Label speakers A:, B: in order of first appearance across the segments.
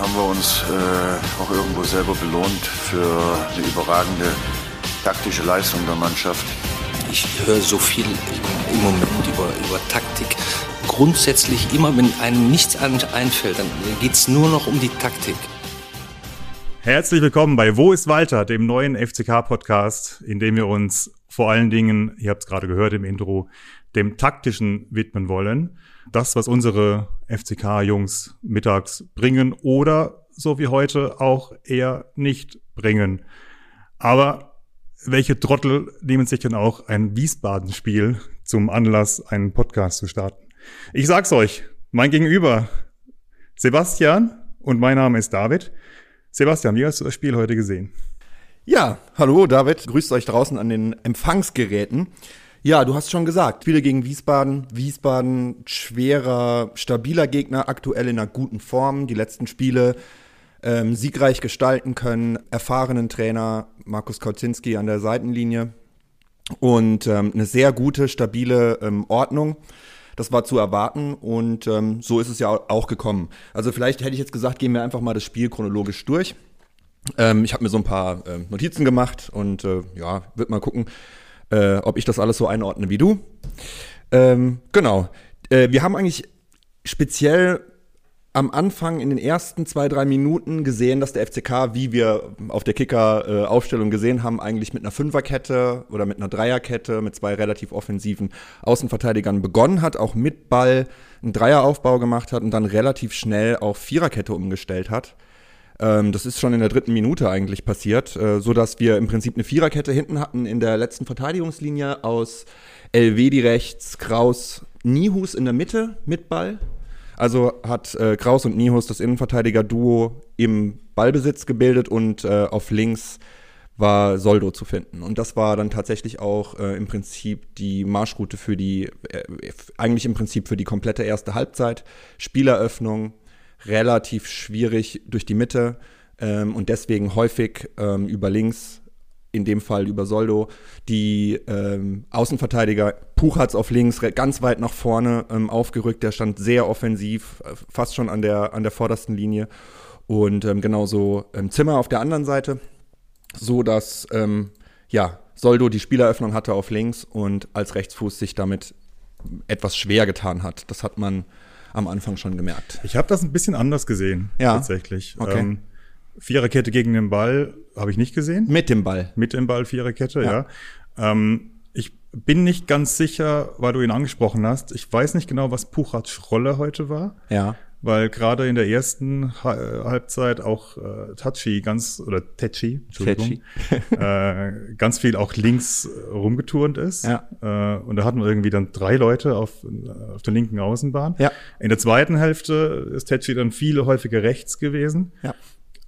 A: haben wir uns äh, auch irgendwo selber belohnt für eine überragende taktische Leistung der Mannschaft.
B: Ich höre so viel im, im Moment über, über Taktik. Grundsätzlich immer, wenn einem nichts einfällt, dann geht es nur noch um die Taktik.
C: Herzlich willkommen bei Wo ist Walter, dem neuen FCK-Podcast, in dem wir uns vor allen Dingen, ihr habt es gerade gehört im Intro, dem Taktischen widmen wollen. Das, was unsere FCK-Jungs mittags bringen oder so wie heute auch eher nicht bringen. Aber welche Trottel nehmen sich denn auch ein Wiesbaden-Spiel zum Anlass, einen Podcast zu starten? Ich sag's euch, mein Gegenüber, Sebastian und mein Name ist David. Sebastian, wie hast du das Spiel heute gesehen?
D: Ja, hallo David, grüßt euch draußen an den Empfangsgeräten. Ja, du hast schon gesagt, Spiele gegen Wiesbaden. Wiesbaden schwerer, stabiler Gegner, aktuell in einer guten Form. Die letzten Spiele ähm, siegreich gestalten können. Erfahrenen Trainer Markus Kauzinski an der Seitenlinie. Und ähm, eine sehr gute, stabile ähm, Ordnung. Das war zu erwarten und ähm, so ist es ja auch gekommen. Also vielleicht hätte ich jetzt gesagt, gehen wir einfach mal das Spiel chronologisch durch. Ähm, ich habe mir so ein paar äh, Notizen gemacht und äh, ja, wird mal gucken, äh, ob ich das alles so einordne wie du. Ähm, genau. Äh, wir haben eigentlich speziell am Anfang in den ersten zwei, drei Minuten gesehen, dass der FCK, wie wir auf der Kicker-Aufstellung gesehen haben, eigentlich mit einer Fünferkette oder mit einer Dreierkette, mit zwei relativ offensiven Außenverteidigern begonnen hat, auch mit Ball einen Dreieraufbau gemacht hat und dann relativ schnell auf Viererkette umgestellt hat. Ähm, das ist schon in der dritten Minute eigentlich passiert, äh, so dass wir im Prinzip eine Viererkette hinten hatten in der letzten Verteidigungslinie aus Elvedi rechts, Kraus, Nihus in der Mitte mit Ball. Also hat äh, Kraus und Nihus das Innenverteidiger-Duo im Ballbesitz gebildet und äh, auf links war Soldo zu finden. Und das war dann tatsächlich auch äh, im Prinzip die Marschroute für die, äh, eigentlich im Prinzip für die komplette erste Halbzeit. Spieleröffnung, relativ schwierig durch die Mitte ähm, und deswegen häufig ähm, über links, in dem Fall über Soldo, die ähm, Außenverteidiger Puchatz auf links ganz weit nach vorne ähm, aufgerückt, der stand sehr offensiv, äh, fast schon an der, an der vordersten Linie und ähm, genauso ähm, Zimmer auf der anderen Seite, so dass ja, Soldo die Spieleröffnung hatte auf links und als Rechtsfuß sich damit etwas schwer getan hat. Das hat man am Anfang schon gemerkt.
C: Ich habe das ein bisschen anders gesehen,
D: ja.
C: tatsächlich.
D: Okay. Ähm,
C: Viererkette gegen den Ball habe ich nicht gesehen.
D: Mit dem Ball.
C: Mit dem Ball Viererkette, ja. ja. Ähm, ich bin nicht ganz sicher, weil du ihn angesprochen hast. Ich weiß nicht genau, was Puchats Rolle heute war.
D: Ja
C: weil gerade in der ersten Halbzeit auch äh, Tachi ganz oder Techi, Entschuldigung, äh, ganz viel auch links rumgeturnt ist.
D: Ja.
C: Äh, und da hatten wir irgendwie dann drei Leute auf, auf der linken Außenbahn.
D: Ja.
C: In der zweiten Hälfte ist Techi dann viel häufiger rechts gewesen.
D: Ja.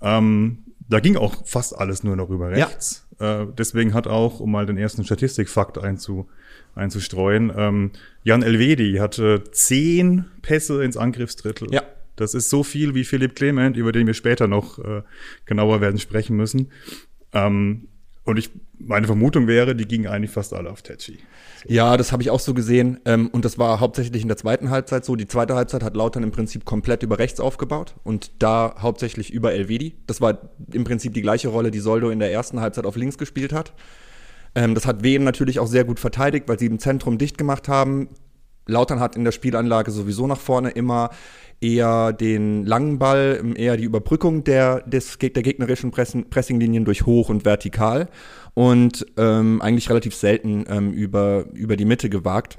C: Ähm, da ging auch fast alles nur noch über rechts. Ja. Äh, deswegen hat auch, um mal den ersten Statistikfakt einzu einzustreuen. Ähm, Jan Elvedi hatte zehn Pässe ins Angriffsdrittel.
D: Ja.
C: Das ist so viel wie Philipp Clement, über den wir später noch äh, genauer werden sprechen müssen. Ähm, und ich, meine Vermutung wäre, die gingen eigentlich fast alle auf Tetschi.
D: So. Ja, das habe ich auch so gesehen. Ähm, und das war hauptsächlich in der zweiten Halbzeit so. Die zweite Halbzeit hat Lautern im Prinzip komplett über rechts aufgebaut und da hauptsächlich über Elvedi. Das war im Prinzip die gleiche Rolle, die Soldo in der ersten Halbzeit auf links gespielt hat. Ähm, das hat Wien natürlich auch sehr gut verteidigt, weil sie im Zentrum dicht gemacht haben. Lautern hat in der Spielanlage sowieso nach vorne immer eher den langen Ball, eher die Überbrückung der, des, der gegnerischen Pressinglinien durch hoch und vertikal und ähm, eigentlich relativ selten ähm, über, über die Mitte gewagt.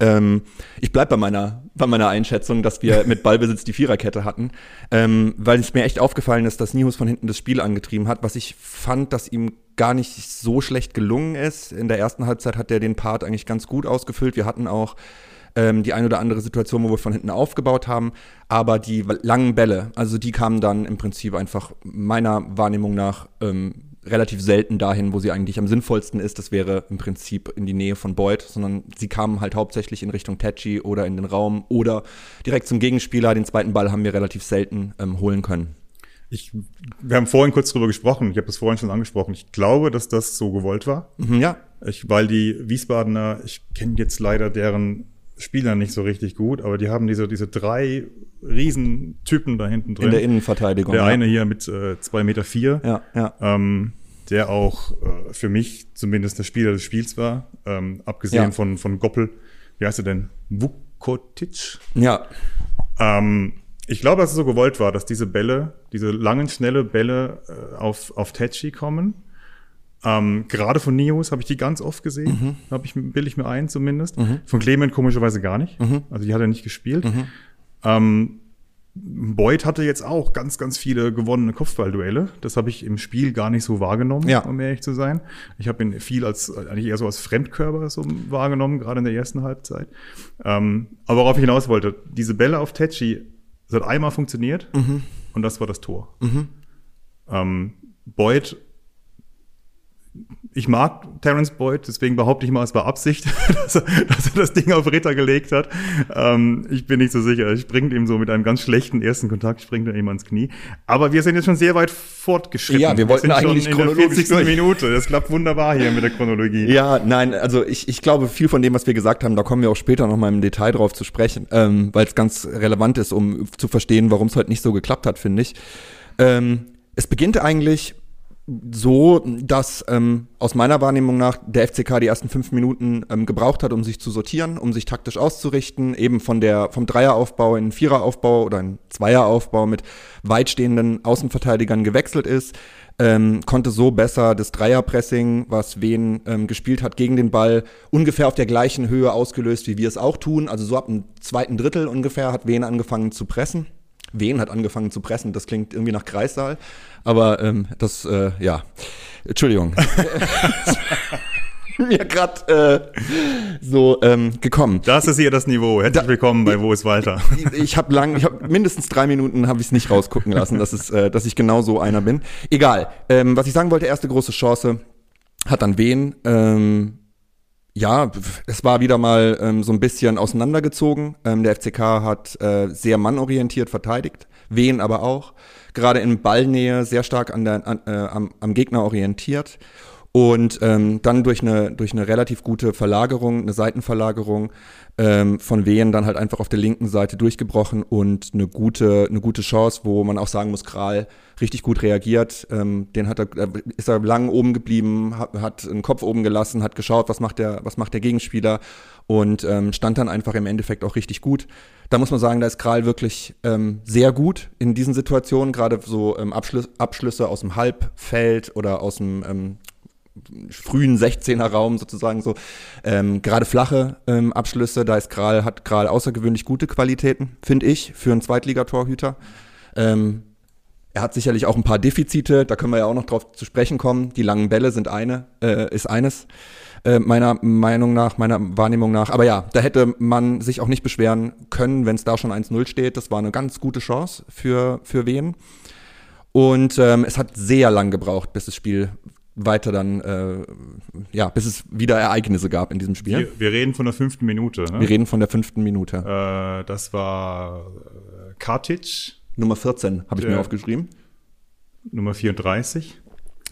D: Ähm, ich bleibe bei meiner, bei meiner Einschätzung, dass wir mit Ballbesitz die Viererkette hatten, ähm, weil es mir echt aufgefallen ist, dass Nihus von hinten das Spiel angetrieben hat, was ich fand, dass ihm gar nicht so schlecht gelungen ist. In der ersten Halbzeit hat er den Part eigentlich ganz gut ausgefüllt. Wir hatten auch ähm, die ein oder andere Situation, wo wir von hinten aufgebaut haben, aber die langen Bälle, also die kamen dann im Prinzip einfach meiner Wahrnehmung nach ähm, relativ selten dahin, wo sie eigentlich am sinnvollsten ist. Das wäre im Prinzip in die Nähe von Boyd, sondern sie kamen halt hauptsächlich in Richtung Tachi oder in den Raum oder direkt zum Gegenspieler. Den zweiten Ball haben wir relativ selten ähm, holen können.
C: Ich, wir haben vorhin kurz drüber gesprochen. Ich habe das vorhin schon angesprochen. Ich glaube, dass das so gewollt war.
D: Mhm, ja.
C: Ich, weil die Wiesbadener, ich kenne jetzt leider deren Spieler nicht so richtig gut, aber die haben diese, diese drei riesen Typen da hinten drin.
D: In der Innenverteidigung.
C: Der
D: ja.
C: eine hier mit äh, zwei Meter vier,
D: Ja, ja.
C: ähm, der auch äh, für mich zumindest der Spieler des Spiels war, ähm, abgesehen
D: Ja.
C: von, von Goppel. Wie heißt er denn? Vukotic?
D: Ja,
C: Ähm, ich glaube, dass es so gewollt war, dass diese Bälle, diese langen, schnelle Bälle äh, auf, auf Tachi kommen. Ähm, gerade von Neos habe ich die ganz oft gesehen.
D: Mhm.
C: Habe ich, bilde ich mir ein zumindest. Von Clement komischerweise gar nicht.
D: Mhm.
C: Also die hat er nicht gespielt. Ähm, Boyd hatte jetzt auch ganz, ganz viele gewonnene Kopfballduelle. Das habe ich im Spiel gar nicht so wahrgenommen,
D: Ja.
C: um ehrlich zu sein. Ich habe ihn viel als, eigentlich eher so als Fremdkörper so wahrgenommen, gerade in der ersten Halbzeit. Ähm, aber worauf ich hinaus wollte, diese Bälle auf Tetschi, das hat einmal funktioniert und das war das Tor. Ähm, Boyd ich mag Terence Boyd, deswegen behaupte ich mal, es war Absicht, dass er, dass er das Ding auf Ritter gelegt hat. Ähm, ich bin nicht so sicher. Er springt ihm so mit einem ganz schlechten ersten Kontakt, springt er ihm ans Knie. Aber wir sind jetzt schon sehr weit fortgeschritten.
D: Ja, wir wollten
C: sind
D: eigentlich
C: in der
D: chronologisch
C: 40.
D: durch.
C: Minute. Das klappt wunderbar hier mit der Chronologie.
D: Ja, nein, also ich, ich glaube, viel von dem, was wir gesagt haben, da kommen wir auch später noch mal im Detail drauf zu sprechen, ähm, weil es ganz relevant ist, um zu verstehen, warum es heute nicht so geklappt hat, finde ich. Ähm, es beginnt eigentlich so, dass ähm, aus meiner Wahrnehmung nach der FCK die ersten fünf Minuten ähm, gebraucht hat, um sich zu sortieren, um sich taktisch auszurichten, eben von der vom Dreieraufbau in einen Viereraufbau oder einen Zweieraufbau mit weitstehenden Außenverteidigern gewechselt ist, ähm, konnte so besser das Dreierpressing, was Wen ähm, gespielt hat, gegen den Ball ungefähr auf der gleichen Höhe ausgelöst, wie wir es auch tun. Also so ab dem zweiten Drittel ungefähr hat Wen angefangen zu pressen. Wen hat angefangen zu pressen? Das klingt irgendwie nach Kreissaal. Aber ähm, das, äh, ja. Entschuldigung. Mir gerade äh, so ähm, gekommen.
C: Das ist hier das Niveau. Herzlich willkommen bei Wo ist Walter?
D: Ich habe lang, ich habe mindestens drei Minuten habe ich es nicht rausgucken lassen, dass es, äh, dass ich genau so einer bin. Egal. Ähm, was ich sagen wollte, erste große Chance hat dann wen. Ähm, ja, es war wieder mal ähm, so ein bisschen auseinandergezogen. Ähm, der FCK hat äh, sehr mannorientiert verteidigt, wen aber auch. Gerade in Ballnähe sehr stark an der, an, äh, am, am Gegner orientiert. Und ähm, dann durch eine, durch eine relativ gute Verlagerung, eine Seitenverlagerung ähm, von Wehen dann halt einfach auf der linken Seite durchgebrochen und eine gute, eine gute Chance, wo man auch sagen muss, Kral richtig gut reagiert. Ähm, den hat er, äh, ist er lang oben geblieben, hat, hat einen Kopf oben gelassen, hat geschaut, was macht der, was macht der Gegenspieler und ähm, stand dann einfach im Endeffekt auch richtig gut. Da muss man sagen, da ist Kral wirklich ähm, sehr gut in diesen Situationen, gerade so ähm, Abschlüsse, Abschlüsse aus dem Halbfeld oder aus dem ähm, frühen 16er Raum sozusagen so. Ähm, gerade flache ähm, Abschlüsse da ist Kral hat Kral außergewöhnlich gute Qualitäten finde ich für einen Zweitligatorhüter. Ähm, er hat sicherlich auch ein paar Defizite da können wir ja auch noch drauf zu sprechen kommen. Die langen Bälle sind eine äh, ist eines äh, meiner Meinung nach meiner Wahrnehmung nach. Aber ja da hätte man sich auch nicht beschweren können wenn es da schon 1-0 steht. Das war eine ganz gute Chance für für wen und ähm, es hat sehr lang gebraucht bis das Spiel weiter dann, äh, ja, bis es wieder Ereignisse gab in diesem Spiel.
C: Wir, wir reden von der fünften Minute. Ne?
D: Wir reden von der fünften Minute.
C: Äh, das war äh, Kartic,
D: Nummer 14 habe ich mir aufgeschrieben.
C: Nummer 34.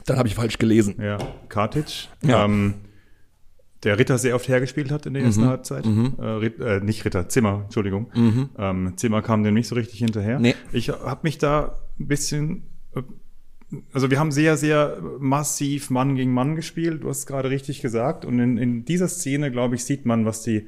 D: Dann habe ich falsch gelesen.
C: Ja, Kartic.
D: Ja.
C: Ähm, der Ritter sehr oft hergespielt hat in der
D: Mhm.
C: ersten Halbzeit. Äh, Rit, äh, nicht Ritter, Zimmer, Entschuldigung. Ähm, Zimmer kam dem nicht so richtig hinterher.
D: Mhm. Nee.
C: Ich habe mich da ein bisschen, äh, also wir haben sehr, sehr massiv Mann gegen Mann gespielt. Du hast es gerade richtig gesagt. Und in, in dieser Szene, glaube ich, sieht man, was die,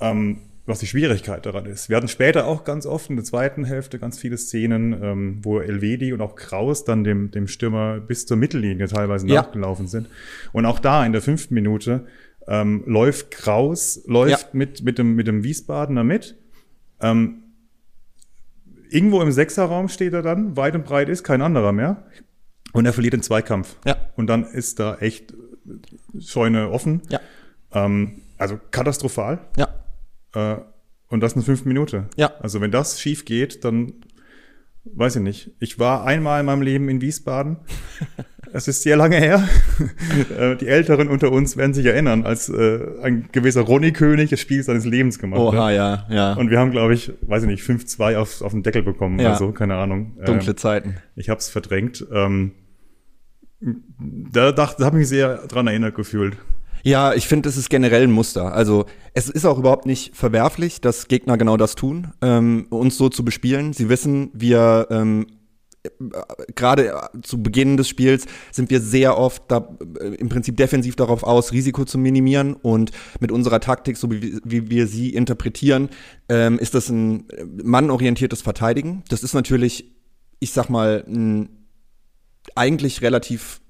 C: ähm, was die Schwierigkeit daran ist. Wir hatten später auch ganz oft in der zweiten Hälfte ganz viele Szenen, ähm, wo Elvedi und auch Kraus dann dem, dem Stürmer bis zur Mittellinie teilweise
D: Ja.
C: nachgelaufen sind. Und auch da in der fünften Minute ähm, läuft Kraus, läuft
D: Ja.
C: mit, mit, dem, mit dem Wiesbadener mit. Ähm, irgendwo im Sechserraum steht er dann, weit und breit ist, kein anderer mehr. Und er verliert den Zweikampf.
D: Ja.
C: Und dann ist da echt Scheune offen.
D: Ja.
C: Ähm, also katastrophal.
D: Ja.
C: Äh, und das eine fünfte Minute.
D: Ja.
C: Also wenn das schief geht, dann weiß ich nicht. Ich war einmal in meinem Leben in Wiesbaden. Es ist sehr lange her. Äh, Die Älteren unter uns werden sich erinnern, als äh, ein gewisser Ronny König das Spiel seines Lebens gemacht
D: Oha,
C: hat.
D: ja, ja.
C: Und wir haben, glaube ich, weiß ich nicht, 5-2 auf, auf den Deckel bekommen
D: Ja.
C: oder so, keine Ahnung.
D: Dunkle
C: Ähm,
D: Zeiten.
C: ich habe es verdrängt. Ähm, da dachte, da habe ich mich sehr dran erinnert gefühlt.
D: Ja, ich finde, es ist generell ein Muster. Also es ist auch überhaupt nicht verwerflich, dass Gegner genau das tun, ähm, uns so zu bespielen. Sie wissen, wir ähm, gerade zu Beginn des Spiels sind wir sehr oft da, äh, im Prinzip defensiv darauf aus, Risiko zu minimieren und mit unserer Taktik, so wie, wie wir sie interpretieren, ähm, ist das ein mannorientiertes Verteidigen. Das ist natürlich, ich sag mal, ein, eigentlich relativ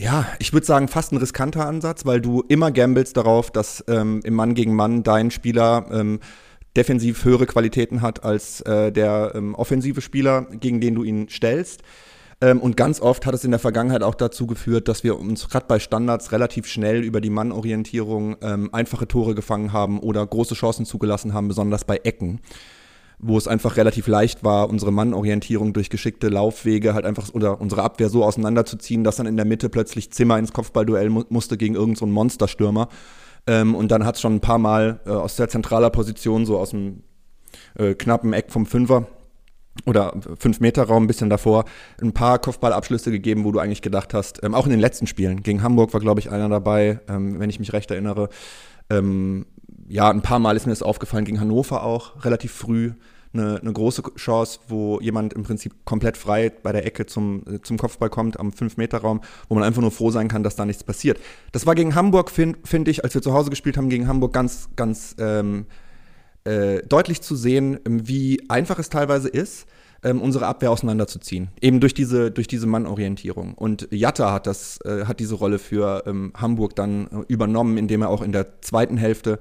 D: ja, ich würde sagen, fast ein riskanter Ansatz, weil du immer gambles darauf, dass ähm, im Mann gegen Mann dein Spieler ähm, defensiv höhere Qualitäten hat als äh, der ähm, offensive Spieler, gegen den du ihn stellst. Ähm, und ganz oft hat es in der Vergangenheit auch dazu geführt, dass wir uns gerade bei Standards relativ schnell über die Mannorientierung ähm, einfache Tore gefangen haben oder große Chancen zugelassen haben, besonders bei Ecken wo es einfach relativ leicht war, unsere Mannorientierung durch geschickte Laufwege halt einfach oder unsere Abwehr so auseinanderzuziehen, dass dann in der Mitte plötzlich Zimmer ins Kopfballduell mu musste gegen irgendeinen so Monsterstürmer. Ähm, und dann hat es schon ein paar Mal äh, aus sehr zentraler Position, so aus dem äh, knappen Eck vom Fünfer oder fünf Meter Raum ein bisschen davor, ein paar Kopfballabschlüsse gegeben, wo du eigentlich gedacht hast, ähm, auch in den letzten Spielen, gegen Hamburg war, glaube ich, einer dabei, ähm, wenn ich mich recht erinnere. Ähm, ja, ein paar Mal ist mir das aufgefallen, gegen Hannover auch, relativ früh eine, eine große Chance, wo jemand im Prinzip komplett frei bei der Ecke zum, zum Kopfball kommt, am 5-Meter-Raum, wo man einfach nur froh sein kann, dass da nichts passiert. Das war gegen Hamburg, finde find ich, als wir zu Hause gespielt haben, gegen Hamburg ganz, ganz ähm, äh, deutlich zu sehen, wie einfach es teilweise ist, ähm, unsere Abwehr auseinanderzuziehen. Eben durch diese, durch diese Mannorientierung. Und Jatta hat das, äh, hat diese Rolle für ähm, Hamburg dann äh, übernommen, indem er auch in der zweiten Hälfte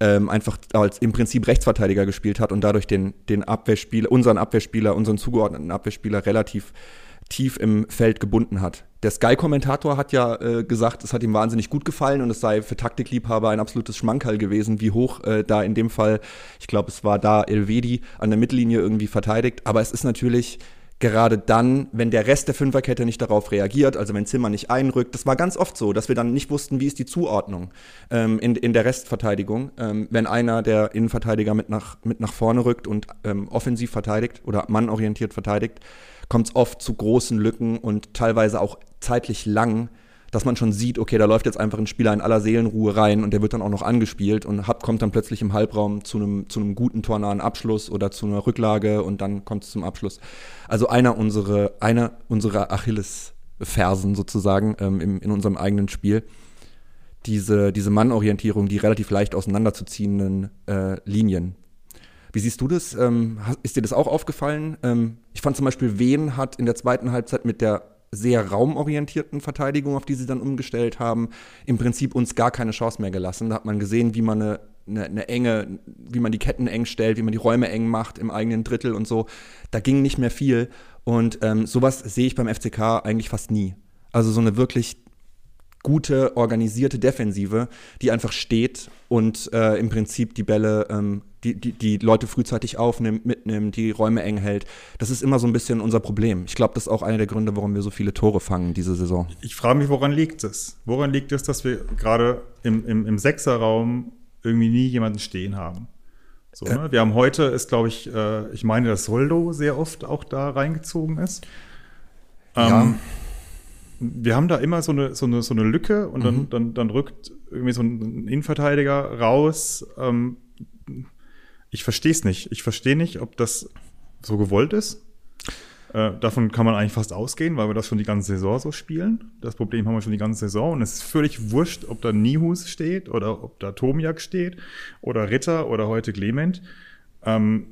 D: ähm, einfach als im Prinzip Rechtsverteidiger gespielt hat und dadurch den, den Abwehrspieler, unseren Abwehrspieler, unseren zugeordneten Abwehrspieler relativ tief im Feld gebunden hat. Der Sky-Kommentator hat ja äh, gesagt, es hat ihm wahnsinnig gut gefallen und es sei für Taktikliebhaber ein absolutes Schmankerl gewesen, wie hoch äh, da in dem Fall, ich glaube, es war da Elvedi an der Mittellinie irgendwie verteidigt. Aber es ist natürlich gerade dann, wenn der Rest der Fünferkette nicht darauf reagiert, also wenn Zimmer nicht einrückt, das war ganz oft so, dass wir dann nicht wussten, wie ist die Zuordnung ähm, in, in der Restverteidigung. Ähm, wenn einer der Innenverteidiger mit nach, mit nach vorne rückt und ähm, offensiv verteidigt oder mannorientiert verteidigt, kommt es oft zu großen Lücken und teilweise auch zeitlich lang, dass man schon sieht, okay, da läuft jetzt einfach ein Spieler in aller Seelenruhe rein und der wird dann auch noch angespielt und hat, kommt dann plötzlich im Halbraum zu einem, zu einem guten tornahen Abschluss oder zu einer Rücklage und dann kommt es zum Abschluss. Also einer unserer, einer unserer Achillesfersen sozusagen ähm, im, in unserem eigenen Spiel. Diese, diese Mannorientierung, die relativ leicht auseinanderzuziehenden äh, Linien. Wie siehst du das? Ähm, ist dir das auch aufgefallen? Ähm, ich fand zum Beispiel, Wien hat in der zweiten Halbzeit mit der sehr raumorientierten Verteidigung, auf die sie dann umgestellt haben, im Prinzip uns gar keine Chance mehr gelassen. Da hat man gesehen, wie man eine, eine, eine, enge, wie man die Ketten eng stellt, wie man die Räume eng macht im eigenen Drittel und so. Da ging nicht mehr viel. Und ähm, sowas sehe ich beim FCK eigentlich fast nie. Also so eine wirklich gute, organisierte Defensive, die einfach steht und äh, im Prinzip die Bälle, ähm, die, die, die Leute frühzeitig aufnimmt, mitnimmt, die Räume eng hält. Das ist immer so ein bisschen unser Problem. Ich glaube, das ist auch einer der Gründe, warum wir so viele Tore fangen diese Saison.
C: Ich frage mich, woran liegt es? Woran liegt es, dass wir gerade im, im, im Sechserraum irgendwie nie jemanden stehen haben? So, äh, ne? Wir haben heute, ist glaube ich, äh, ich meine, dass Soldo sehr oft auch da reingezogen ist.
D: Ja.
C: Wir haben da immer so eine, so eine, so eine Lücke und dann, mhm. dann, dann rückt irgendwie so ein Innenverteidiger raus. Ähm, ich verstehe es nicht. Ich verstehe nicht, ob das so gewollt ist. Äh, davon kann man eigentlich fast ausgehen, weil wir das schon die ganze Saison so spielen. Das Problem haben wir schon die ganze Saison und es ist völlig wurscht, ob da Nihus steht oder ob da Tomiak steht oder Ritter oder heute Clement. Ähm,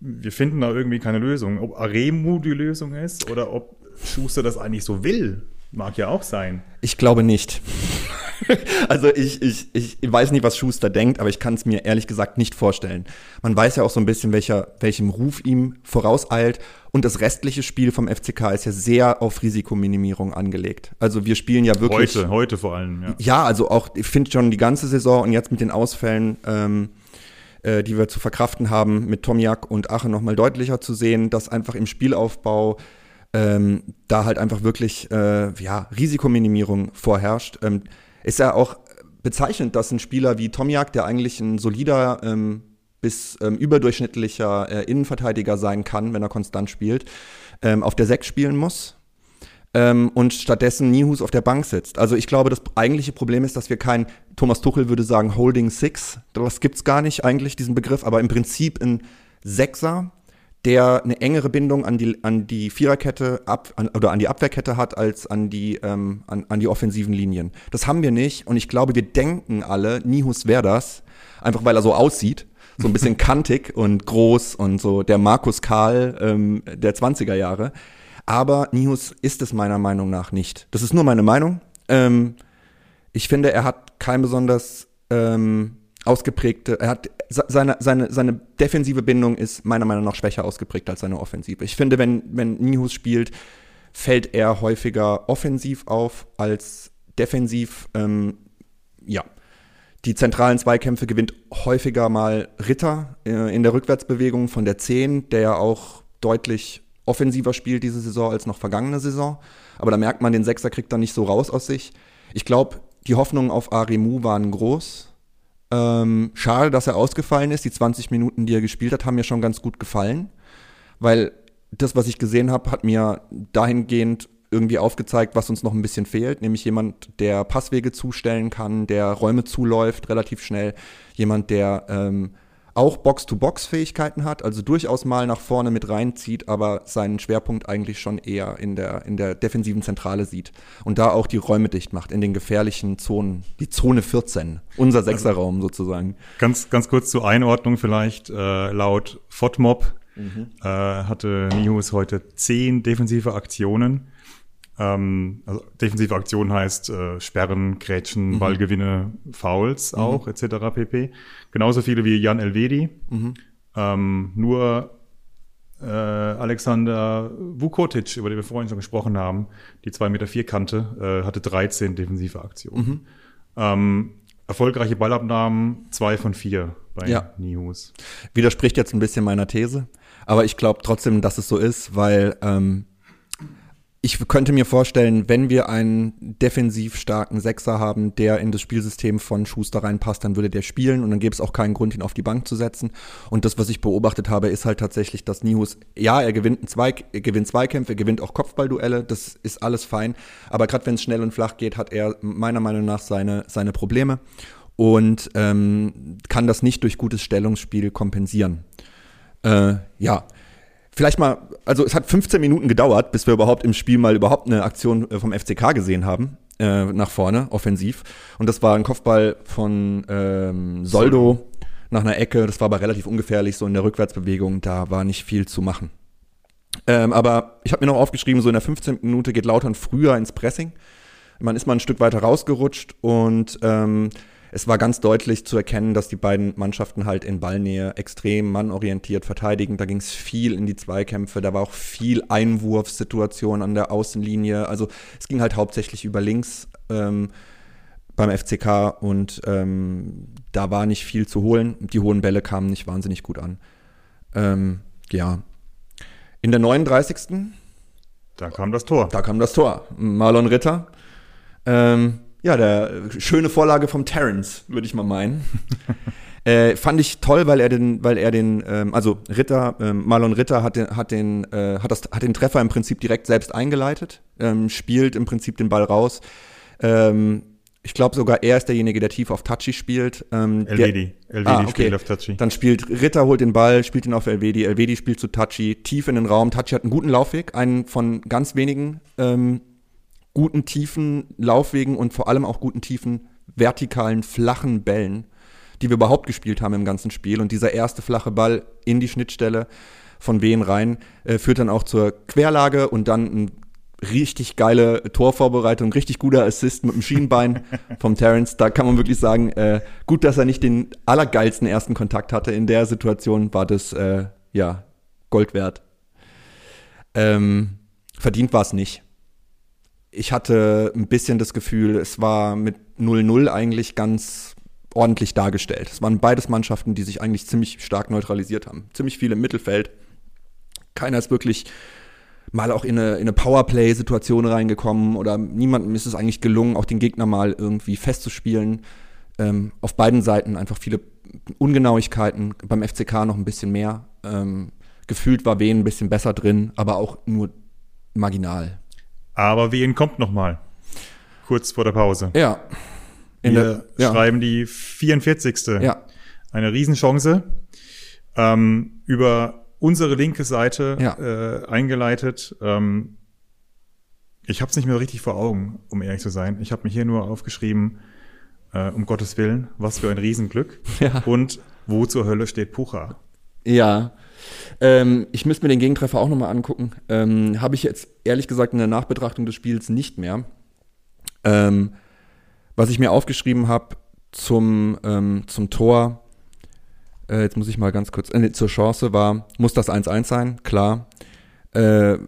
C: wir finden da irgendwie keine Lösung. Ob Aremu die Lösung ist oder ob Schuster das eigentlich so will. Mag ja auch sein.
D: Ich glaube nicht. also ich, ich, ich weiß nicht, was Schuster denkt, aber ich kann es mir ehrlich gesagt nicht vorstellen. Man weiß ja auch so ein bisschen, welcher, welchem Ruf ihm vorauseilt. Und das restliche Spiel vom FCK ist ja sehr auf Risikominimierung angelegt. Also wir spielen ja wirklich.
C: Heute, heute vor allem, ja.
D: Ja, also auch, ich finde schon die ganze Saison und jetzt mit den Ausfällen, ähm, äh, die wir zu verkraften haben, mit Tomiak und Ache nochmal deutlicher zu sehen, dass einfach im Spielaufbau ähm, da halt einfach wirklich äh, ja, Risikominimierung vorherrscht. Ähm, ist ja auch bezeichnend, dass ein Spieler wie Tomiak, der eigentlich ein solider ähm, bis ähm, überdurchschnittlicher äh, Innenverteidiger sein kann, wenn er konstant spielt, ähm, auf der 6 spielen muss. ähm, und stattdessen Nihus auf der Bank sitzt. Also ich glaube, das eigentliche Problem ist, dass wir kein, Thomas Tuchel würde sagen, Holding Six, das gibt's gar nicht eigentlich, diesen Begriff, aber im Prinzip ein Sechser, der eine engere Bindung an die, an die Viererkette ab, an, oder an die Abwehrkette hat als an die, ähm, an, an die offensiven Linien. Das haben wir nicht und ich glaube, wir denken alle, Nihus wäre das, einfach weil er so aussieht. So ein bisschen kantig und groß und so der Markus Karl ähm, der 20er Jahre. Aber Nihus ist es meiner Meinung nach nicht. Das ist nur meine Meinung. Ähm, ich finde, er hat kein besonders ähm, ausgeprägte, er hat seine, seine, seine defensive Bindung ist meiner Meinung nach schwächer ausgeprägt als seine Offensive. Ich finde, wenn, wenn Nihus spielt, fällt er häufiger offensiv auf als defensiv. Ähm, ja. Die zentralen Zweikämpfe gewinnt häufiger mal Ritter äh, in der Rückwärtsbewegung von der 10, der ja auch deutlich offensiver spielt diese Saison als noch vergangene Saison. Aber da merkt man, den Sechser kriegt er nicht so raus aus sich. Ich glaube, die Hoffnungen auf Aremu waren groß. Ähm, schade, dass er ausgefallen ist. Die 20 Minuten, die er gespielt hat, haben mir schon ganz gut gefallen. Weil das, was ich gesehen habe, hat mir dahingehend irgendwie aufgezeigt, was uns noch ein bisschen fehlt, nämlich jemand, der Passwege zustellen kann, der Räume zuläuft relativ schnell, jemand, der ähm, auch Box-to-Box-Fähigkeiten hat, also durchaus mal nach vorne mit reinzieht, aber seinen Schwerpunkt eigentlich schon eher in der, in der defensiven Zentrale sieht und da auch die Räume dicht macht, in den gefährlichen Zonen, die Zone 14, unser also Sechserraum also, sozusagen.
C: Ganz, ganz kurz zur Einordnung vielleicht, äh, laut FODMOB mhm. äh, hatte Nihus heute zehn defensive Aktionen ähm, also defensive Aktion heißt äh, Sperren, Grätschen, mhm. Ballgewinne, Fouls mhm. auch, etc. pp. Genauso viele wie Jan Elvedi. Mhm. Ähm, nur äh, Alexander Vukotic, über den wir vorhin schon gesprochen haben, die 2,4 Meter vier Kante, äh, hatte 13 defensive Aktionen. Mhm. Ähm, erfolgreiche Ballabnahmen, zwei von vier bei ja. Nihus.
D: Widerspricht jetzt ein bisschen meiner These, aber ich glaube trotzdem, dass es so ist, weil ähm, ich könnte mir vorstellen, wenn wir einen defensiv starken Sechser haben, der in das Spielsystem von Schuster reinpasst, dann würde der spielen und dann gäbe es auch keinen Grund, ihn auf die Bank zu setzen. Und das, was ich beobachtet habe, ist halt tatsächlich, dass Nihus, ja, er gewinnt, ein Zweik, er gewinnt Zweikämpfe, er gewinnt auch Kopfballduelle, das ist alles fein. Aber gerade wenn es schnell und flach geht, hat er meiner Meinung nach seine, seine Probleme und ähm, kann das nicht durch gutes Stellungsspiel kompensieren. Äh, ja, vielleicht mal, also es hat 15 Minuten gedauert, bis wir überhaupt im Spiel mal überhaupt eine Aktion äh, vom FCK gesehen haben, äh, nach vorne, offensiv. Und das war ein Kopfball von ähm, Soldo nach einer Ecke. Das war aber relativ ungefährlich, so in der Rückwärtsbewegung. Da war nicht viel zu machen. Ähm, aber ich habe mir noch aufgeschrieben, so in der 15. Minute geht Lautern früher ins Pressing. Man ist mal ein Stück weiter rausgerutscht und ähm, es war ganz deutlich zu erkennen, dass die beiden Mannschaften halt in Ballnähe extrem mannorientiert verteidigen. Da ging es viel in die Zweikämpfe, da war auch viel Einwurfsituation an der Außenlinie. Also es ging halt hauptsächlich über links ähm, beim FCK und ähm, da war nicht viel zu holen. Die hohen Bälle kamen nicht wahnsinnig gut an. Ähm, ja. In der 39.
C: Da kam das Tor.
D: Da kam das Tor. Marlon Ritter. Ähm, ja, der schöne Vorlage vom Terrence, würde ich mal meinen. äh, fand ich toll, weil er den, weil er den, ähm, also Ritter, ähm, Marlon Ritter hat den, hat den, äh, hat das, hat den Treffer im Prinzip direkt selbst eingeleitet, ähm, spielt im Prinzip den Ball raus. Ähm, ich glaube sogar er ist derjenige, der tief auf Touchy spielt.
C: Ähm, Elvedi. Elvedi ah, okay. spielt auf Touchy.
D: Dann spielt Ritter, holt den Ball, spielt ihn auf Elvedi. Elvedi spielt zu Touchy, tief in den Raum. Touchy hat einen guten Laufweg, einen von ganz wenigen ähm, guten tiefen Laufwegen und vor allem auch guten tiefen vertikalen flachen Bällen, die wir überhaupt gespielt haben im ganzen Spiel. Und dieser erste flache Ball in die Schnittstelle von Wehen rein äh, führt dann auch zur Querlage und dann ein richtig geile Torvorbereitung, richtig guter Assist mit dem Schienbein vom Terence. Da kann man wirklich sagen, äh, gut, dass er nicht den allergeilsten ersten Kontakt hatte. In der Situation war das äh, ja Gold wert. Ähm, verdient war es nicht ich hatte ein bisschen das Gefühl, es war mit 0-0 eigentlich ganz ordentlich dargestellt. Es waren beides Mannschaften, die sich eigentlich ziemlich stark neutralisiert haben. Ziemlich viel im Mittelfeld. Keiner ist wirklich mal auch in eine, in eine Powerplay-Situation reingekommen oder niemandem ist es eigentlich gelungen, auch den Gegner mal irgendwie festzuspielen. Ähm, auf beiden Seiten einfach viele Ungenauigkeiten, beim FCK noch ein bisschen mehr. Ähm, gefühlt war Wen ein bisschen besser drin, aber auch nur marginal.
C: Aber Wien kommt noch mal. Kurz vor der Pause.
D: Ja. In
C: Wir
D: der, ja.
C: schreiben die 44.
D: Ja.
C: Eine Riesenchance. Ähm, über unsere linke Seite
D: Ja.
C: äh, eingeleitet. Ähm, ich habe es nicht mehr richtig vor Augen, um ehrlich zu sein. Ich habe mir hier nur aufgeschrieben, äh, um Gottes Willen, was für ein Riesenglück.
D: Ja.
C: Und wo zur Hölle steht Pucha?
D: Ja. Ähm, ich müsste mir den Gegentreffer auch nochmal angucken. Ähm, Habe ich jetzt ehrlich gesagt in der Nachbetrachtung des Spiels nicht mehr. Ähm, was ich mir aufgeschrieben habe zum, ähm, zum Tor, äh, jetzt muss ich mal ganz kurz, äh, zur Chance war, muss das 1-1 sein, klar. Äh,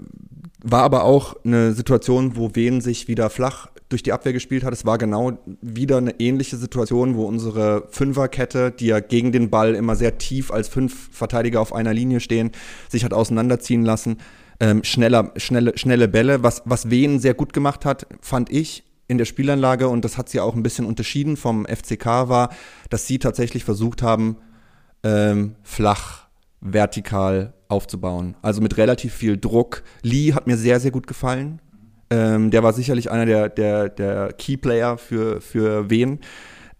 D: war aber auch eine Situation, wo Wen sich wieder flach durch die Abwehr gespielt hat. Es war genau wieder eine ähnliche Situation, wo unsere Fünferkette, die ja gegen den Ball immer sehr tief als fünf Verteidiger auf einer Linie stehen, sich hat auseinanderziehen lassen. Ähm, schneller, schnelle, schnelle Bälle, was, was Wen sehr gut gemacht hat, fand ich in der Spielanlage, und das hat sie auch ein bisschen unterschieden vom FCK, war, dass sie tatsächlich versucht haben, ähm, flach, vertikal aufzubauen. Also mit relativ viel Druck. Lee hat mir sehr, sehr gut gefallen. Ähm, der war sicherlich einer der, der, der Keyplayer für, für wen.